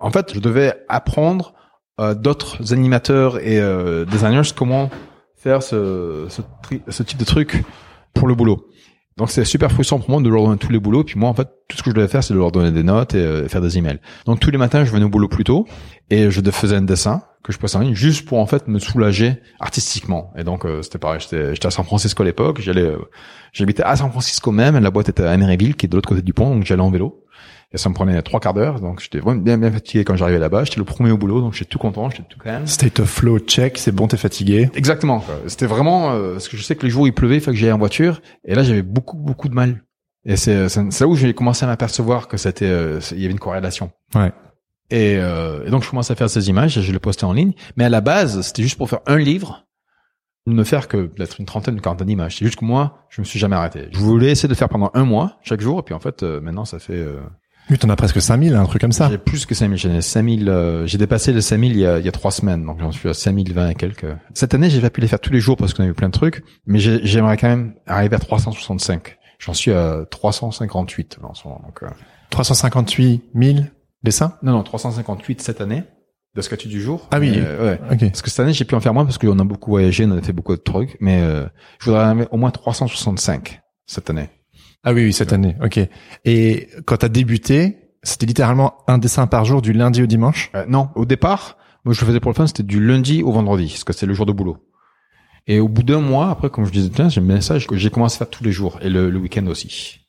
en fait, je devais apprendre euh, d'autres animateurs et euh, designers comment faire ce, ce, ce, type de truc pour le boulot. Donc c'est super frustrant pour moi de leur donner tous les boulots. Puis moi, en fait, tout ce que je devais faire, c'est de leur donner des notes et euh, faire des emails. Donc tous les matins, je venais au boulot plus tôt et je faisais un dessin que je passais en ligne juste pour en fait me soulager artistiquement. Et donc euh, c'était pareil. J'étais à San Francisco à l'époque. J'allais, euh, j'habitais à San Francisco même. La boîte était à Emeryville, qui est de l'autre côté du pont. Donc j'allais en vélo. Et ça me prenait trois quarts d'heure, donc j'étais vraiment bien bien fatigué quand j'arrivais là-bas. J'étais le premier au boulot, donc j'étais tout content, j'étais tout calme. State of flow check, c'est bon, t'es fatigué. Exactement. C'était vraiment euh, parce que je sais que les jours où il pleuvait, il fallait que j'aille en voiture, et là j'avais beaucoup beaucoup de mal. Et c'est c'est là où j'ai commencé à m'apercevoir que c'était euh, il y avait une corrélation. Ouais. Et, euh, et donc je commence à faire ces images, et je les postais en ligne. Mais à la base, c'était juste pour faire un livre ne faire que peut-être une trentaine, une quarantaine d'images. C'est juste que moi, je me suis jamais arrêté. Je voulais essayer de faire pendant un mois, chaque jour, et puis en fait, maintenant, ça fait oui, t'en as presque 5000, un truc comme ça. J'ai plus que 5000. J'ai 5000, euh, j'ai dépassé les 5000 il y a, il y a trois semaines. Donc, j'en suis à 5020 et quelques. Cette année, j'ai pas pu les faire tous les jours parce qu'on a eu plein de trucs. Mais j'aimerais quand même arriver à 365. J'en suis à 358 là, en ce moment. Donc, euh, 358 000 dessins? Non, non, 358 cette année de sketch du jour. Ah oui. Euh, ouais. Ok. Parce que cette année, j'ai pu en faire moins parce qu'on a beaucoup voyagé, on a fait beaucoup de trucs, mais euh, je voudrais en avoir au moins 365 cette année. Ah oui, oui, cette année. Ok. Et quand t'as débuté, c'était littéralement un dessin par jour du lundi au dimanche? Euh, non, au départ, moi je le faisais pour le fun, c'était du lundi au vendredi, parce que c'est le jour de boulot. Et au bout d'un mois, après, comme je disais, tiens, j'aime bien ça, j'ai j'ai commencé à faire tous les jours et le, le week-end aussi.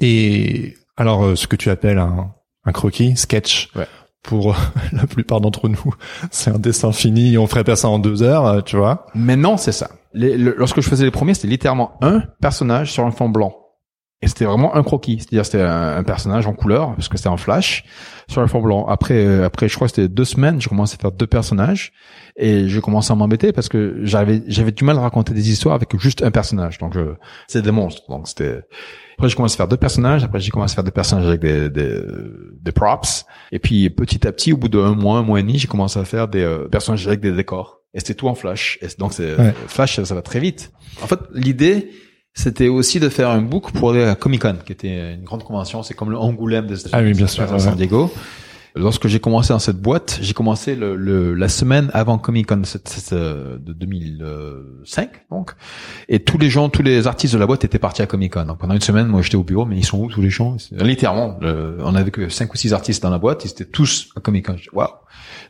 Et alors, euh, ce que tu appelles un, un croquis, sketch, Ouais. pour la plupart d'entre nous, c'est un dessin fini. On ferait pas ça en deux heures, euh, tu vois? Maintenant, c'est ça. Les- le- lorsque je faisais les premiers, c'était littéralement un personnage sur un fond blanc. Et c'était vraiment un croquis. C'est-à-dire, c'était un, un personnage en couleur, parce que c'était en flash, sur un fond blanc. Après, euh, après, je crois que c'était deux semaines, j'ai commencé à faire deux personnages. Et je commençais à m'embêter parce que j'avais, j'avais du mal à raconter des histoires avec juste un personnage. Donc, je, c'est des monstres. Donc, c'était, après, j'ai commencé à faire deux personnages. Après, j'ai commencé à faire des personnages avec des, des, des props. Et puis, petit à petit, au bout d'un mois, un mois et demi, j'ai commencé à faire des euh, personnages avec des décors. Et c'était tout en flash. Et donc, c'est, Ouais. flash, ça va très vite. En fait, l'idée, c'était aussi de faire un book pour aller à Comic Con, qui était une grande convention. C'est comme le Angoulême des États-Unis. Ah oui, bien sûr, à San ouais. Diego. Lorsque j'ai commencé dans cette boîte, j'ai commencé le, le- la semaine avant Comic Con cette- cette, euh, de 2005, donc. Et tous les gens, tous les artistes de la boîte étaient partis à Comic Con. Donc pendant une semaine, moi j'étais au bureau, mais ils sont où tous les gens? Littéralement, le- on avait que cinq ou six artistes dans la boîte, ils étaient tous à Comic Con. Waouh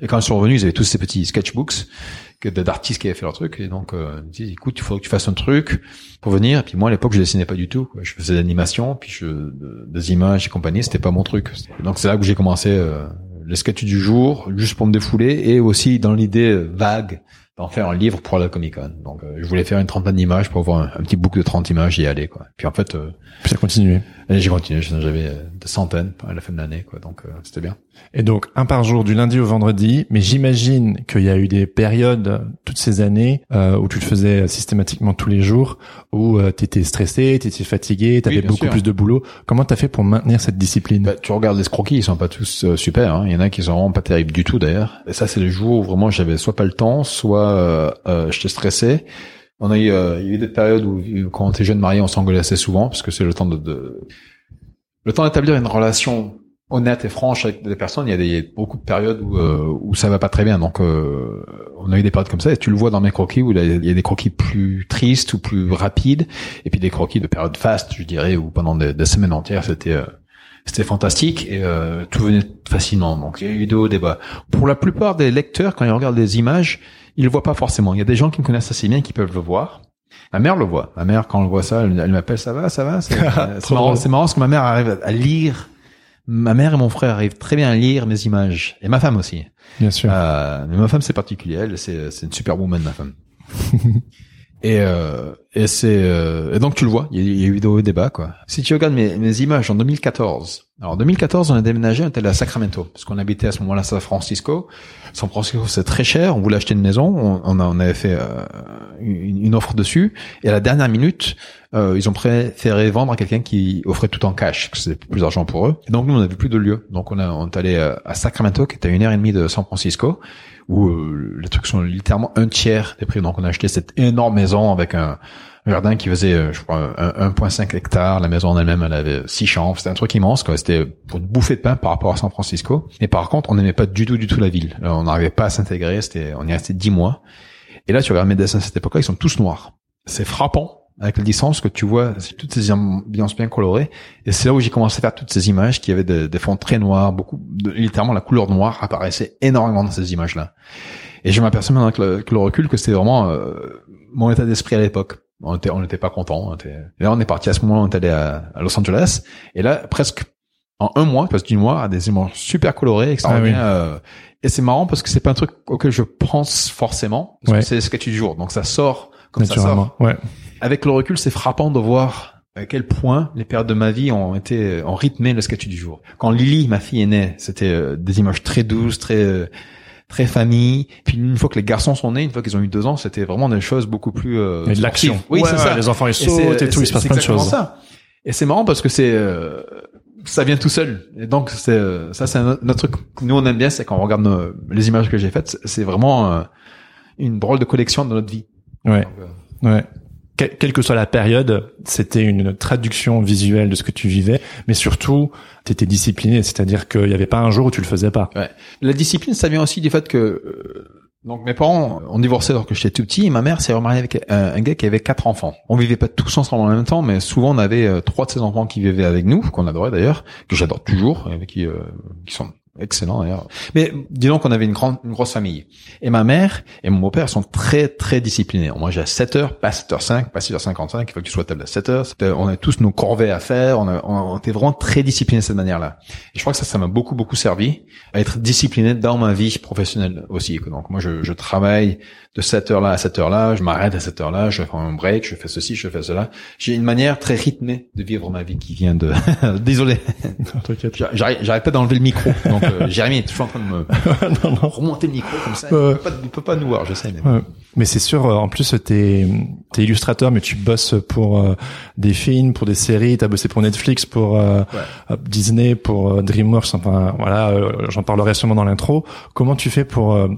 Et quand ils sont revenus, ils avaient tous ces petits sketchbooks que d'artistes qui avaient fait leur truc. Et donc, euh, ils me disent, écoute, il faut que tu fasses un truc pour venir. Et puis moi, à l'époque, je dessinais pas du tout. quoi. Je faisais de l'animation, puis je, de- des images et compagnie. C'était pas mon truc. Donc c'est là que j'ai commencé euh, les sketchs du jour, juste pour me défouler, et aussi dans l'idée euh, vague d'en faire un livre pour la Comic Con. Donc euh, je voulais faire une trentaine d'images pour avoir un, un petit book de 30 images et y aller. Quoi. Puis en fait, euh, Puis ça continué. j'ai continué. J'avais euh, des centaines à la fin de l'année. quoi. Donc euh, c'était bien. Et donc, un par jour du lundi au vendredi. Mais j'imagine qu'il y a eu des périodes toutes ces années euh, où tu le faisais systématiquement tous les jours, où euh, t'étais stressé, t'étais fatigué, t'avais bien beaucoup sûr. plus de boulot. Comment t'as fait pour maintenir cette discipline? Bah, tu regardes les croquis, ils sont pas tous euh, super. hein. Il y en a qui sont vraiment pas terribles du tout d'ailleurs. Et ça, c'est le jour où vraiment j'avais soit pas le temps, soit euh, euh, j'étais stressé. On a eu, euh, il y a eu des périodes où, quand on était jeune marié, on s'engueulait assez souvent parce que c'est le temps de, de- le temps d'établir une relation honnête et franche avec des personnes. Il y a, des, il y a beaucoup de périodes où euh, où ça va pas très bien. Donc, euh, on a eu des périodes comme ça. Et tu le vois dans mes croquis où il y a- des croquis plus tristes ou plus rapides, et puis des croquis de période faste, je dirais, où pendant des, des semaines entières, c'était euh, c'était fantastique et euh, tout venait facilement. Donc il y a eu des hauts, des bas. Pour la plupart des lecteurs, quand ils regardent les images, ils le voient pas forcément. Il y a des gens qui me connaissent assez bien qui peuvent le voir. Ma mère le voit. Ma mère, quand elle voit ça, elle, elle m'appelle, ça va, ça va. C'est marrant, c'est marrant parce que ma mère arrive à lire. Ma mère et mon frère arrivent très bien à lire mes images. Et ma femme aussi. Bien sûr. Euh, mais ma femme, c'est particulier. Elle, c'est, c'est une superwoman, ma femme. et, euh, et c'est, euh, et donc tu le vois. Il y a, eu des bas, quoi. Si tu regardes mes, mes images en 2014. Alors, en 2014, on a déménagé, on était à Sacramento. Parce qu'on habitait à ce moment-là à San Francisco. San Francisco, c'est très cher. On voulait acheter une maison. On, on, a- on avait fait euh, une, une offre dessus. Et à la dernière minute, euh, ils ont préféré vendre à quelqu'un qui offrait tout en cash, que c'était plus d'argent pour eux. Et donc nous, on n'avait plus de lieu. Donc on, a, on est allé euh, à Sacramento, qui était à une heure et demie de San Francisco, où euh, les trucs sont littéralement un tiers des prix. Donc on a acheté cette énorme maison avec un jardin qui faisait, euh, je crois, un- 1,5 hectares. La maison en elle-même, elle avait six chambres. C'était un truc immense. quoi. C'était pour une bouffée de pain par rapport à San Francisco. Et par contre, on n'aimait pas du tout, du tout la ville. On n'arrivait pas à s'intégrer. C'était, on y est resté dix mois. Et là, tu regardes mes dessins à cette époque-là, ils sont tous noirs. C'est frappant avec la distance que tu vois toutes ces ambiances bien colorées. Et c'est là où j'ai commencé à faire toutes ces images qui avaient des, des fonds très noirs, beaucoup, littéralement la couleur noire apparaissait énormément dans ces images-là. Et je m'aperçois maintenant avec le, avec le recul que c'était vraiment euh, mon état d'esprit à l'époque. On était, on n'était pas content. Était... Là, on est parti à ce moment-là, on est allé à, à Los Angeles. Et là, presque en un mois, parce du mois, à des images super colorées, extraordinaires. euh, et c'est marrant parce que c'est pas un truc auquel je pense forcément, parce Ouais. que c'est le sketch du jour. Donc ça sort comme ça sort. Ouais. Avec le recul, c'est frappant de voir à quel point les périodes de ma vie ont été ont rythmé le sketch du jour. Quand Lily, ma fille, est née, c'était euh, des images très douces, très euh, très famille. Puis une fois que les garçons sont nés, une fois qu'ils ont eu deux ans, c'était vraiment des choses beaucoup plus euh, Et de l'action. Oui, Ouais, c'est ouais, ça. Les enfants ils sautent et tout, il se passe plein de choses. Ça. Et c'est marrant parce que c'est euh, ça vient tout seul. Et donc c'est euh, ça c'est un autre- notre truc que nous on aime bien, c'est quand on regarde nos- les images que j'ai faites, c'est- vraiment une drôle de collection de notre vie. Ouais. Donc, euh, Quelle que soit la période, c'était une traduction visuelle de ce que tu vivais, mais surtout, tu étais discipliné, c'est-à-dire qu'il n'y avait pas un jour où tu le faisais pas. Ouais. La discipline, ça vient aussi du fait que euh, donc mes parents ont divorcé alors que j'étais tout petit et ma mère s'est remariée avec un, gars qui avait quatre enfants. On vivait pas tous ensemble en même temps, mais souvent on avait euh, trois de ses enfants qui vivaient avec nous, qu'on adorait d'ailleurs, que j'adore toujours, et qui, euh, qui sont Excellent d'ailleurs. Mais disons qu'on avait une grande, une grosse famille. Et ma mère et mon beau-père sont très très disciplinés. Moi j'ai à 7 heures, pas 7h05, pas 6h55, il faut que tu sois à table à 7 heures. On a tous nos corvées à faire, on, a, on, était vraiment très disciplinés de cette manière-là. Et je crois que ça, ça m'a beaucoup beaucoup servi à être discipliné dans ma vie professionnelle aussi. Donc moi je, je travaille de cette heure-là à cette heure-là, je m'arrête à cette heure-là, je fais un break, je fais ceci, je fais cela. J'ai une manière très rythmée de vivre ma vie qui vient de... Désolé. J'arrête pas d'enlever le micro. Donc euh, Jérémy est toujours en train de me non, non. remonter le micro comme ça. Il, peut pas, peut pas nous voir, je sais. Mais, mais c'est sûr, euh, en plus t'es es illustrateur, mais tu bosses pour euh, des films, pour des séries, t'as bossé pour Netflix, pour euh, Disney, pour DreamWorks, enfin voilà, j'en parlerai sûrement dans l'intro. Comment tu fais pour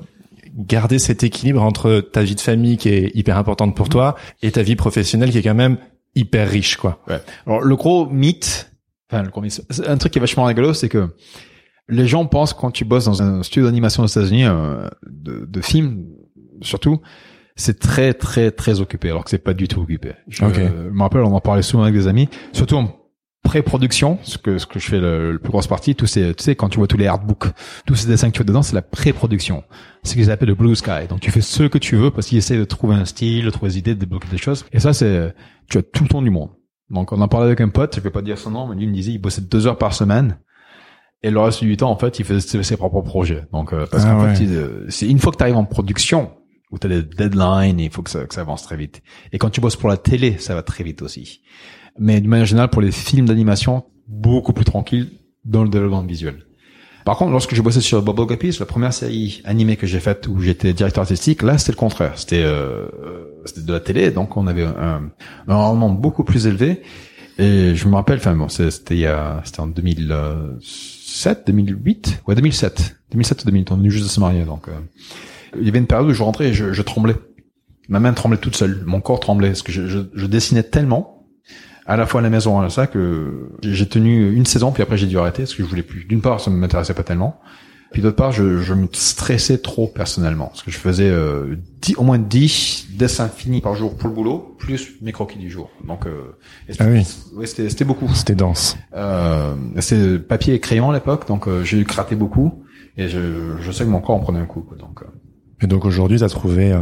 garder cet équilibre entre ta vie de famille qui est hyper importante pour toi et ta vie professionnelle qui est quand même hyper riche, quoi? Ouais. Alors le gros mythe, enfin le gros mythe, un truc qui est vachement rigolo, c'est que les gens pensent quand tu bosses dans un studio d'animation aux États-Unis, euh, de, de films surtout, c'est très très très occupé, alors que c'est pas du tout occupé. Je, me rappelle, on en parlait souvent avec des amis, surtout en pré-production, ce que ce que je fais le, le plus grosse partie, tous ces, tu sais, quand tu vois tous les artbooks, tous ces dessins que tu as dedans, c'est la pré-production. C'est ce qu'ils appellent le blue sky. Donc tu fais ce que tu veux parce qu'ils essaient de trouver un style, de trouver des idées, de débloquer des choses. Et ça, c'est, tu as tout le temps du monde. Donc on en parlait avec un pote, je vais pas dire son nom, mais lui me disait, il bossait deux heures par semaine. Et le reste du temps, en fait, il faisait ses propres projets. Donc, euh, parce ah qu'en fait, euh, c'est une fois que tu arrives en production, où tu as des deadlines, il faut que ça, que ça avance très vite. Et quand tu bosses pour la télé, ça va très vite aussi. Mais d'une manière générale, pour les films d'animation, beaucoup plus tranquille dans le développement visuel. Par contre, lorsque je bossais sur Bubble Guppies, la première série animée que j'ai faite où j'étais directeur artistique, là c'était le contraire. C'était euh, c'était de la télé, donc on avait un, un rendement beaucoup plus élevé. Et je me rappelle, enfin bon, c'était il y a, c'était en 2007, 2008, ouais 2007, 2007 ou 2008, on venait juste de se marier, donc euh, il y avait une période où je rentrais et je, je tremblais. Ma main tremblait toute seule, mon corps tremblait parce que je, je, je dessinais tellement à la fois à la maison à ça que j'ai tenu une saison puis après j'ai dû arrêter parce que je voulais plus. D'une part ça ne m'intéressait pas tellement, puis d'autre part je, je, me stressais trop personnellement parce que je faisais euh, au moins 10 dessins finis par jour pour le boulot plus mes croquis du jour. Donc euh, ah oui. c'était beaucoup. C'était dense. Euh, c'était papier et crayon à l'époque donc euh, j'ai gratté beaucoup et je, je sais que mon corps en prenait un coup quoi, donc. Euh. Et donc aujourd'hui, tu as trouvé euh,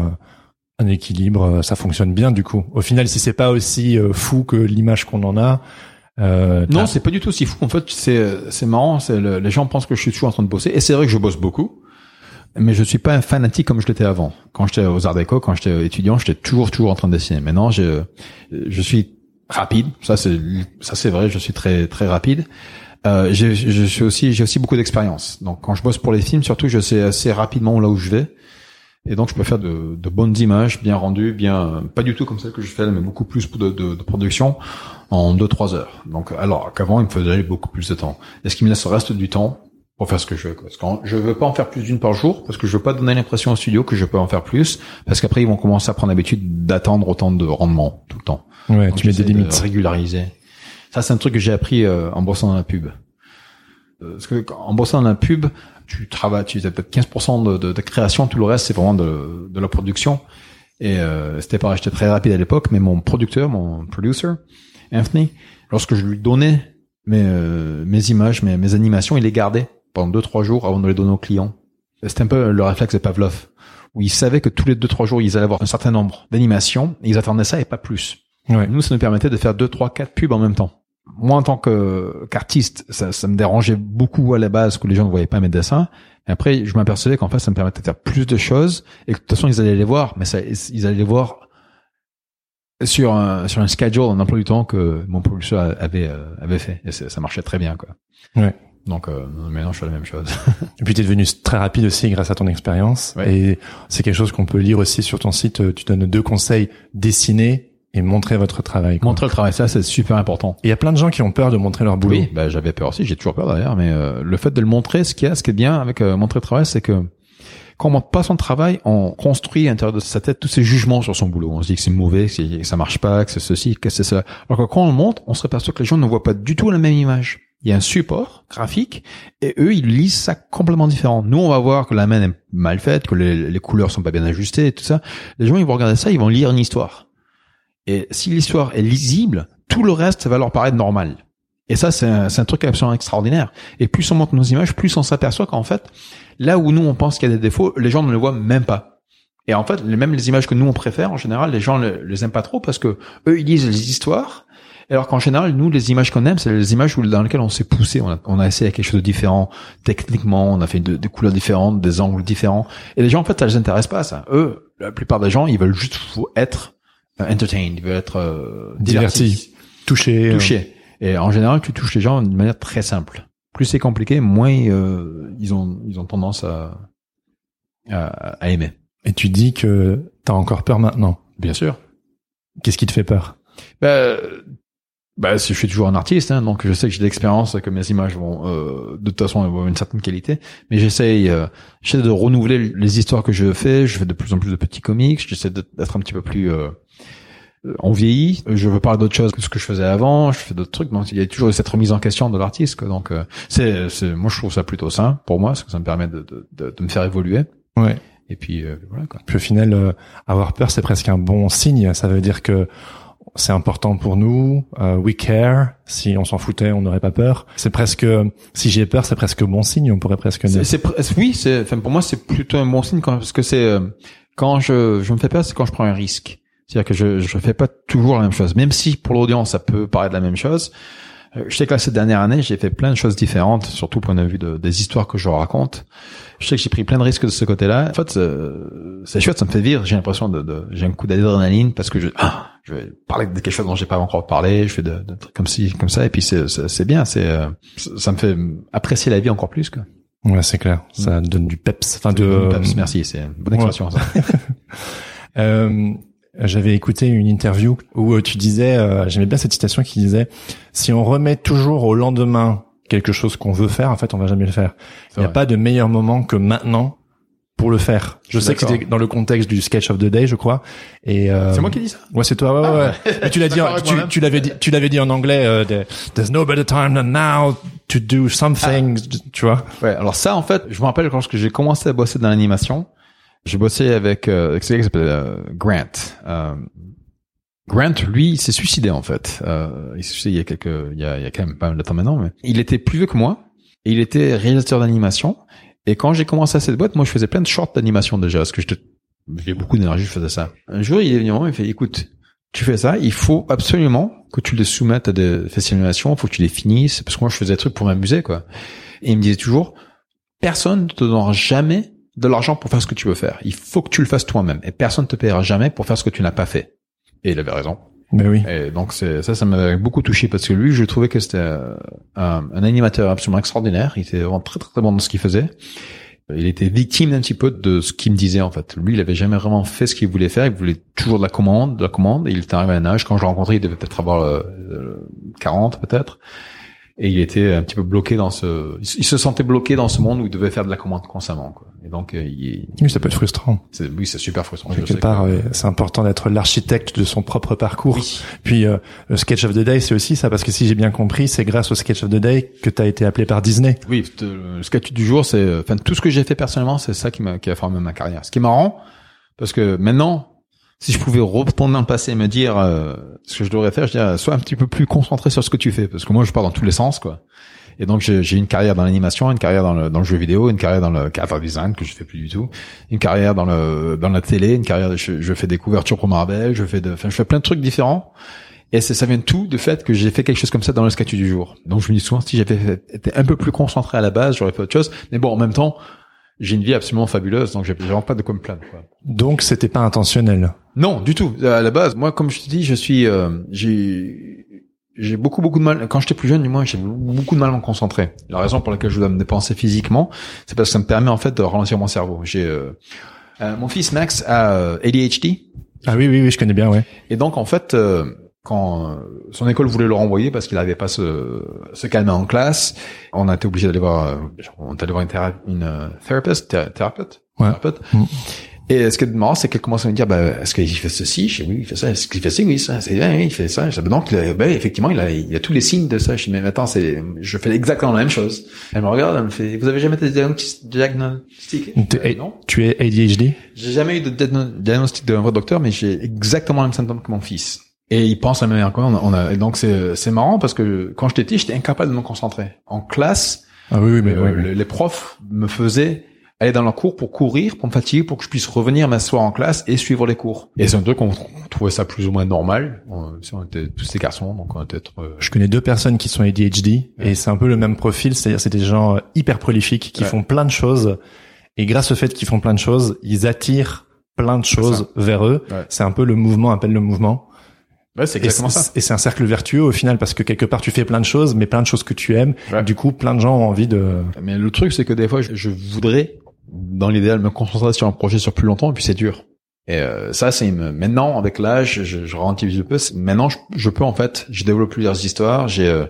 un équilibre, euh, ça fonctionne bien du coup. Au final, si c'est pas aussi euh, fou que l'image qu'on en a. Euh, non, c'est pas du tout aussi fou. En fait, c'est c'est marrant. Les gens pensent que je suis toujours en train de bosser, et c'est vrai que je bosse beaucoup, mais je suis pas un fanatique comme je l'étais avant. Quand j'étais aux Arts Déco, quand j'étais étudiant, j'étais toujours toujours en train de dessiner. Maintenant, je je suis rapide. Ça c'est ça c'est vrai. Je suis très très rapide. Euh, je suis aussi j'ai aussi beaucoup d'expérience. Donc quand je bosse pour les films, surtout, je sais assez rapidement là où je vais. Et donc, je peux faire de, de, bonnes images, bien rendues, bien, pas du tout comme celle que je fais, mais beaucoup plus de, de, de production en 2-3 heures. Donc, alors qu'avant, il me faisait beaucoup plus de temps. Et ce qui me laisse le reste du temps pour faire ce que je veux. Parce que je veux pas en faire plus d'une par jour, parce que je veux pas donner l'impression au studio que je peux en faire plus, parce qu'après, ils vont commencer à prendre l'habitude d'attendre autant de rendement tout le temps. Ouais, tu mets des limites. régulariser. Ça, c'est un truc que j'ai appris euh, en bossant dans la pub. Euh, parce que en bossant dans la pub, tu travailles, tu as peut-être 15% de, de, de, création, tout le reste c'est vraiment de, de, la production. Et euh, c'était pas, j'étais très rapide à l'époque, mais mon producteur, mon producer, Anthony, lorsque je lui donnais mes, euh, mes images, mes, mes animations, il les gardait pendant deux trois jours avant de les donner aux clients. C'était un peu le réflexe de Pavlov, où il savait que tous les deux trois jours ils allaient avoir un certain nombre d'animations, et ils attendaient ça et pas plus. Ouais. Nous, ça nous permettait de faire deux, trois, quatre pubs en même temps moi en tant que qu'artiste, ça, ça, me dérangeait beaucoup à la base que les gens ne voyaient pas mes dessins. Et après, je m'apercevais qu'en fait, ça me permettait de faire plus de choses et que de toute façon, ils allaient les voir, mais ça, ils allaient les voir sur un sur un schedule, un emploi du temps que mon producteur avait euh, avait fait et ça marchait très bien quoi. Ouais. Donc euh, maintenant je fais la même chose. et puis tu es devenu très rapide aussi grâce à ton expérience et c'est quelque chose qu'on peut lire aussi sur ton site. Tu donnes deux conseils dessinés et montrer votre travail. Montrer le travail, ça c'est super important. Il y a plein de gens qui ont peur de montrer leur boulot. Oui, bah, j'avais peur aussi, j'ai toujours peur d'ailleurs, mais euh, le fait de le montrer, ce qu'il y a, ce qui est bien avec euh, montrer le travail, c'est que quand on monte pas son travail, on construit à l'intérieur de sa tête tous ces jugements sur son boulot. On se dit que c'est mauvais, que ça marche pas, que c'est ceci, que c'est ça. Alors que quand on monte, on se perçoit que les gens ne voient pas du tout la même image. Il y a un support graphique et eux, ils lisent ça complètement différent. Nous, on va voir que la main est mal faite, que les, les couleurs sont pas bien ajustées et tout ça. Les gens, ils vont regarder ça, ils vont lire une histoire. Et si l'histoire est lisible, tout le reste, ça va leur paraître normal. Et ça, c'est un, truc absolument extraordinaire. Et plus on monte nos images, plus on s'aperçoit qu'en fait, là où nous, on pense qu'il y a des défauts, les gens ne le voient même pas. Et en fait, même les images que nous, on préfère, en général, les gens les, les aiment pas trop parce que eux, ils lisent les histoires. Alors qu'en général, nous, les images qu'on aime, c'est les images dans lesquelles on s'est poussé. On a, on a, essayé quelque chose de différent techniquement. On a fait de, des couleurs différentes, des angles différents. Et les gens, en fait, ça les intéresse pas, ça. Eux, la plupart des gens, ils veulent juste être entertained, ils veulent être euh, divertis, touchés. Touchés. Et en général, tu touches les gens de manière très simple. Plus c'est compliqué, moins euh, ils ont ils ont tendance à, à, à aimer. Et tu dis que t'as encore peur maintenant. Bien sûr. Qu'est-ce qui te fait peur? Bah, bah, je suis toujours un artiste, hein, donc je sais que j'ai de l'expérience, que mes images vont euh, de toute façon avoir une certaine qualité, mais j'essaye, euh, j'essaie de renouveler les histoires que je fais. Je fais de plus en plus de petits comics. J'essaie d'être un petit peu plus euh, on vieillit, je veux parler d'autre chose que ce que je faisais avant, je fais d'autres trucs, donc il y a toujours cette remise en question de l'artiste. Donc euh, c'est, c'est, moi je trouve ça plutôt sain pour moi, parce que ça me permet de, de, de, de me faire évoluer. Ouais. Et puis euh, voilà quoi. Puis au final, euh, avoir peur c'est presque un bon signe. Ça veut dire que c'est important pour nous. Uh, we care. Si on s'en foutait, on n'aurait pas peur. C'est presque, si j'ai peur, c'est presque bon signe. On pourrait presque. C'est, c'est, oui, c'est, enfin pour moi c'est plutôt un bon signe quand, parce que c'est quand je, je me fais peur, c'est quand je prends un risque. C'est-à-dire que je je fais pas toujours la même chose, même si pour l'audience ça peut paraître la même chose. Je sais que là cette dernière année j'ai fait plein de choses différentes, surtout au point de vue de, des histoires que je raconte. Je sais que j'ai pris plein de risques de ce côté-là. En fait, c'est chouette, ça me fait vivre. J'ai l'impression de, de j'ai un coup d'adrénaline parce que je ah, je vais parler de quelque chose dont j'ai pas encore parlé. Je fais de, de trucs comme ci comme ça et puis c'est c'est bien. C'est ça me fait apprécier la vie encore plus quoi. Ouais, c'est clair. Ça donne du peps. Enfin de. Peps, merci. C'est une bonne expression ouais. ça. euh, j'avais écouté une interview où euh, tu disais, euh, j'aimais bien cette citation qui disait, si on remet toujours au lendemain quelque chose qu'on veut faire, en fait, on va jamais le faire. Il n'y a pas de meilleur moment que maintenant pour le faire. Je, sais que c'était dans le contexte du sketch of the day, je crois. Et euh, c'est moi qui dis ça? Ouais, c'est toi. Ouais, ah, ouais. Mais tu l'as dit, tu, tu l'avais dit, tu l'avais dit en anglais. Euh, There's no better time than now to do something. Ah. Tu vois. Ouais. Alors ça, en fait, je me rappelle quand j'ai commencé à bosser dans l'animation. J'ai bossé avec, euh, quelqu'un qui s'appelle euh, Grant. Euh, Grant, lui, s'est suicidé en fait. Euh, il s'est suicidé il y a quelques, il y a, il y a quand même pas mal de temps maintenant, mais il était plus vieux que moi. Et il était réalisateur d'animation. Et quand j'ai commencé à cette boîte, moi, je faisais plein de shorts d'animation déjà, parce que j'ai beaucoup d'énergie, je faisais ça. Un jour, il est venu, il fait, écoute, tu fais ça, il faut absolument que tu les soumettes à des d'animation, il faut que tu les finisses, parce que moi, je faisais des trucs pour m'amuser, quoi. Et il me disait toujours, personne ne te donnera jamais de l'argent pour faire ce que tu veux faire. Il faut que tu le fasses toi-même. Et personne ne te paiera jamais pour faire ce que tu n'as pas fait. Et il avait raison. Mais oui. Et donc c'est ça, ça m'avait beaucoup touché parce que lui, je trouvais que c'était euh, un, un, animateur absolument extraordinaire. Il était vraiment très très, très bon dans ce qu'il faisait. Il était victime d'un petit peu de ce qu'il me disait en fait. Lui, il avait jamais vraiment fait ce qu'il voulait faire. Il voulait toujours de la commande, de la commande. Et il était arrivé à un âge quand je l'ai rencontré, il devait peut-être avoir euh, 40 peut-être et il était un petit peu bloqué dans ce il se sentait bloqué dans ce monde où il devait faire de la commande constamment quoi. et donc euh, il oui ça peut être frustrant. Oui c'est super frustrant quelque part que... c'est important d'être l'architecte de son propre parcours. Oui. puis euh, le sketch of the day c'est aussi ça parce que si j'ai bien compris c'est grâce au sketch of the day que tu as été appelé par Disney. Oui le sketch du jour c'est enfin tout ce que j'ai fait personnellement c'est ça qui m'a qui a formé ma carrière. Ce qui est marrant parce que maintenant si je pouvais retourner dans le passé et me dire euh, ce que je devrais faire, je dirais sois un petit peu plus concentré sur ce que tu fais parce que moi je pars dans tous les sens quoi. Et donc j'ai une carrière dans l'animation, une carrière dans le, dans le jeu vidéo, une carrière dans le character design que je fais plus du tout, une carrière dans le dans la télé, une carrière je, je fais des couvertures pour Marvel, je fais de enfin je fais plein de trucs différents. Et ça vient tout du fait que j'ai fait quelque chose comme ça dans le statut du jour. Donc je me dis souvent si j'avais été un peu plus concentré à la base, j'aurais fait autre chose. Mais bon, en même temps, j'ai une vie absolument fabuleuse, donc j'ai vraiment pas de quoi me plaindre. Quoi. Donc c'était pas intentionnel. Non, du tout. À la base, moi, comme je te dis, je suis, euh, j'ai, j'ai beaucoup beaucoup de mal. Quand j'étais plus jeune, du moins, j'ai beaucoup de mal à me concentrer. La raison pour laquelle je dois me dépenser physiquement, c'est parce que ça me permet en fait de ralentir mon cerveau. J'ai, euh, euh, mon fils Max a ADHD. Ah oui, oui, oui, je connais bien, ouais. Et donc en fait, quand son école voulait le renvoyer parce qu'il n'avait pas se, se calmer en classe, on a été obligé d'aller voir, on est allé voir une, une thérapeute, thérapeute Ouais. thérapeute. Mm. Et ce qui est marrant, c'est qu'elle commence à me dire, bah, est-ce qu'il fait ceci? Je dis, oui, il fait ça. Est-ce qu'il fait ci? Oui, ça. C'est, oui, il fait ça. Je dis, bah, donc, ben, effectivement, il a, il a tous les signes de ça. Je dis, mais attends, c'est, je fais exactement la même chose. Elle me regarde, elle me fait, vous avez jamais été diagnosti- diagnostiqué? T'es- Euh, non. Tu es ADHD J'ai jamais eu de diagno- diagnostic d'un vrai docteur, mais j'ai exactement le même symptôme que mon fils. Et il pense la même manière que moi. On a, donc c'est, c'est marrant parce que quand j'étais petit, j'étais incapable de me concentrer. En classe, Ah oui, oui, mais euh, les profs me faisaient aller dans leur cours pour courir, pour me fatiguer, pour que je puisse revenir m'asseoir en classe et suivre les cours. Et c'est un truc qu'on on trouvait ça plus ou moins normal. On, si on était tous des garçons, donc on était être, euh, Je connais deux personnes qui sont ADHD et c'est un peu le même profil, c'est-à-dire c'est des gens euh, hyper prolifiques qui Ouais. font plein de choses et grâce au fait qu'ils font plein de choses, ils attirent plein de choses vers eux. Ouais. C'est un peu le mouvement appelle le mouvement. ouais, c'est Et exactement c'est- ça. et c'est un cercle vertueux au final parce que quelque part tu fais plein de choses, mais plein de choses que tu aimes. Ouais. Du coup, plein de gens ont envie de. Mais le truc, c'est que des fois, je, je voudrais, dans l'idéal, me concentrer sur un projet sur plus longtemps, et puis c'est dur. Et euh, ça, c'est maintenant avec l'âge, je, je relativise un peu. Maintenant, je, peux en fait, je développe plusieurs histoires. J'ai euh,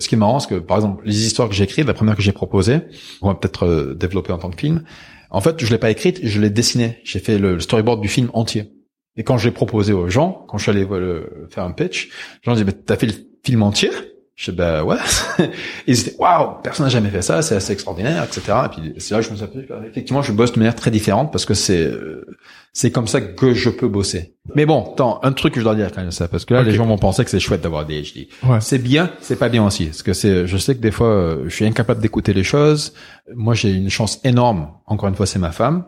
ce qui est marrant, c'est que par exemple, les histoires que j'ai écrites, la première que j'ai proposée, on va peut-être euh, développer en tant que film. En fait, je l'ai pas écrite, je l'ai dessinée. J'ai fait le, le storyboard du film entier. Et quand je l'ai proposé aux gens, quand je suis allé euh, le- faire un pitch, les gens disaient, bah, t'as fait le film entier? Je dis, bah ouais. Ils étaient, waouh, personne n'a jamais fait ça, c'est assez extraordinaire, etc. Et puis c'est là que je me suis aperçu, que, effectivement, je bosse de manière très différente parce que c'est euh, c'est comme ça que je peux bosser. Mais bon, attends, un truc que je dois dire quand même ça, parce que là, les gens vont penser que c'est chouette d'avoir des HD. Ouais. C'est bien, c'est pas bien aussi, parce que c'est, je sais que des fois, euh, je suis incapable d'écouter les choses. Moi, j'ai une chance énorme. Encore une fois, c'est ma femme.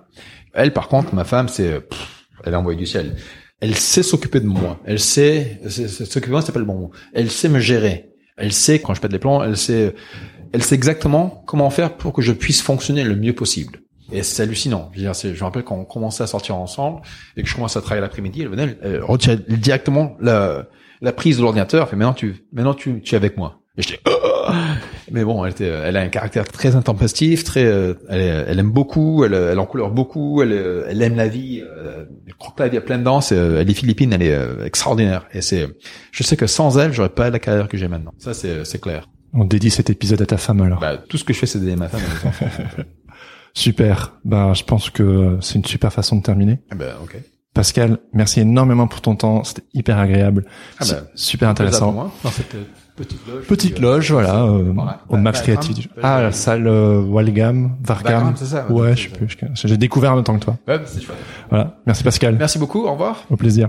Elle, par contre, ma femme, c'est, euh, elle est envoyée du ciel. Elle sait s'occuper de moi. Elle sait, s'occuper de moi, c'est pas le bon mot. Elle sait me gérer. Elle sait quand je pète les plombs. Elle sait, elle sait exactement comment faire pour que je puisse fonctionner le mieux possible. Et c'est hallucinant. Je veux dire, je me rappelle quand on commençait à sortir ensemble et que je commençais à travailler l'après-midi, elle venait, elle retirait directement la, la prise de l'ordinateur. Fait, maintenant tu, maintenant tu, tu es avec moi. Et j'étais, Oh mais bon, elle était, elle a un caractère très intempestif, très, euh, elle, elle aime beaucoup, elle, elle en couleur beaucoup, elle, euh, elle aime la vie, euh, elle croit que la vie a plein dedans. C'est, elle est philippine, elle est extraordinaire. Et c'est, je sais que sans elle, j'aurais pas la carrière que j'ai maintenant. Ça, c'est, c'est clair. On dédie cet épisode à ta femme alors. Bah, tout ce que je fais, c'est d'aider ma femme et mes enfants. Super. Ben, je pense que c'est une super façon de terminer. Ah bah, ok. Pascal, merci énormément pour ton temps. C'était hyper agréable. Ah bah, super intéressant. Petite loge. Petite euh, loge, voilà, euh, Voilà. au Max Vagram, Creative. Ah, la salle euh, Walgam, Vargam. Ça, ouais, je sais ça. plus. J'ai découvert en même temps que toi. Ouais, c'est chouette. Voilà. Merci Pascal. Merci beaucoup. Au revoir. Au plaisir.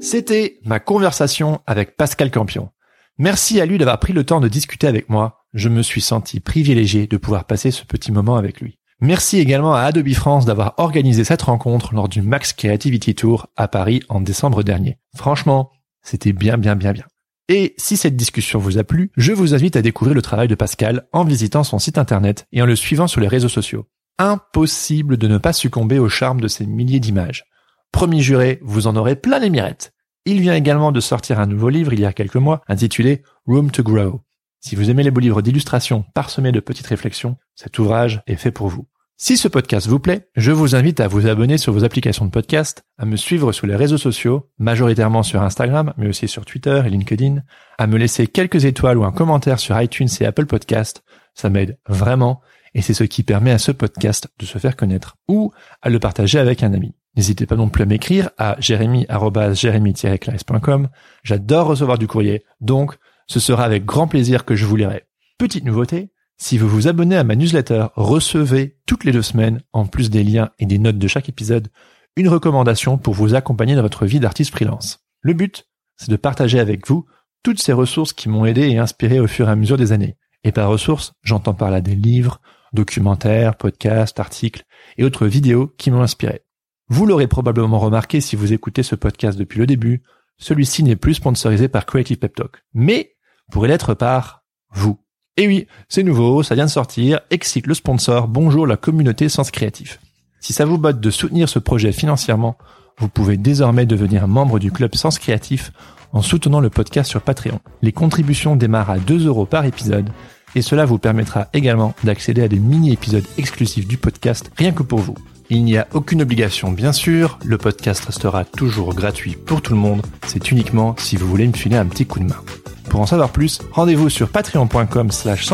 C'était ma conversation avec Pascal Campion. Merci à lui d'avoir pris le temps de discuter avec moi. Je me suis senti privilégié de pouvoir passer ce petit moment avec lui. Merci également à Adobe France d'avoir organisé cette rencontre lors du Max Creativity Tour à Paris en décembre dernier. Franchement, c'était bien, bien, bien, bien. Et si cette discussion vous a plu, je vous invite à découvrir le travail de Pascal en visitant son site internet et en le suivant sur les réseaux sociaux. Impossible de ne pas succomber au charme de ces milliers d'images. Promis juré, vous en aurez plein les. Il vient également de sortir un nouveau livre il y a quelques mois intitulé Room to Grow. Si vous aimez les beaux livres d'illustration parsemés de petites réflexions, cet ouvrage est fait pour vous. Si ce podcast vous plaît, je vous invite à vous abonner sur vos applications de podcast, à me suivre sur les réseaux sociaux, majoritairement sur Instagram, mais aussi sur Twitter et LinkedIn, à me laisser quelques étoiles ou un commentaire sur iTunes et Apple Podcast. Ça m'aide vraiment et c'est ce qui permet à ce podcast de se faire connaître ou à le partager avec un ami. N'hésitez pas non plus à m'écrire à jérémy-jérémy-claes.com. J'adore recevoir du courrier, donc ce sera avec grand plaisir que je vous lirai. Petite nouveauté, si vous vous abonnez à ma newsletter, recevez toutes les deux semaines, en plus des liens et des notes de chaque épisode, une recommandation pour vous accompagner dans votre vie d'artiste freelance. Le but, c'est de partager avec vous toutes ces ressources qui m'ont aidé et inspiré au fur et à mesure des années. Et par ressources, j'entends par là des livres, documentaires, podcasts, articles et autres vidéos qui m'ont inspiré. Vous l'aurez probablement remarqué si vous écoutez ce podcast depuis le début, celui-ci n'est plus sponsorisé par Creative Pep Talk, mais pourrait l'être par vous. Et oui, c'est nouveau, ça vient de sortir, Excite le sponsor, bonjour la communauté Sens Créatif. Si ça vous botte de soutenir ce projet financièrement, vous pouvez désormais devenir membre du club Sens Créatif en soutenant le podcast sur Patreon. Les contributions démarrent à 2 euros par épisode et cela vous permettra également d'accéder à des mini-épisodes exclusifs du podcast rien que pour vous. Il n'y a aucune obligation bien sûr, le podcast restera toujours gratuit pour tout le monde, c'est uniquement si vous voulez me filer un petit coup de main. Pour en savoir plus, rendez-vous sur patreon.com slash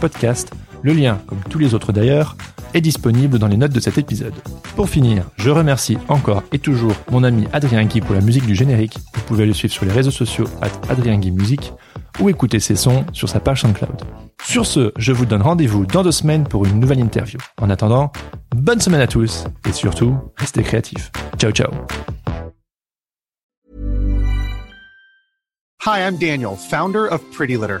podcast. Le lien, comme tous les autres d'ailleurs, est disponible dans les notes de cet épisode. Pour finir, je remercie encore et toujours mon ami Adrien Guy pour la musique du générique. Vous pouvez le suivre sur les réseaux sociaux at Adrien Guy ou écouter ses sons sur sa page SoundCloud. Sur ce, je vous donne rendez-vous dans deux semaines pour une nouvelle interview. En attendant, bonne semaine à tous et surtout, restez créatifs. Ciao ciao Hi, I'm Daniel, founder of Pretty Litter.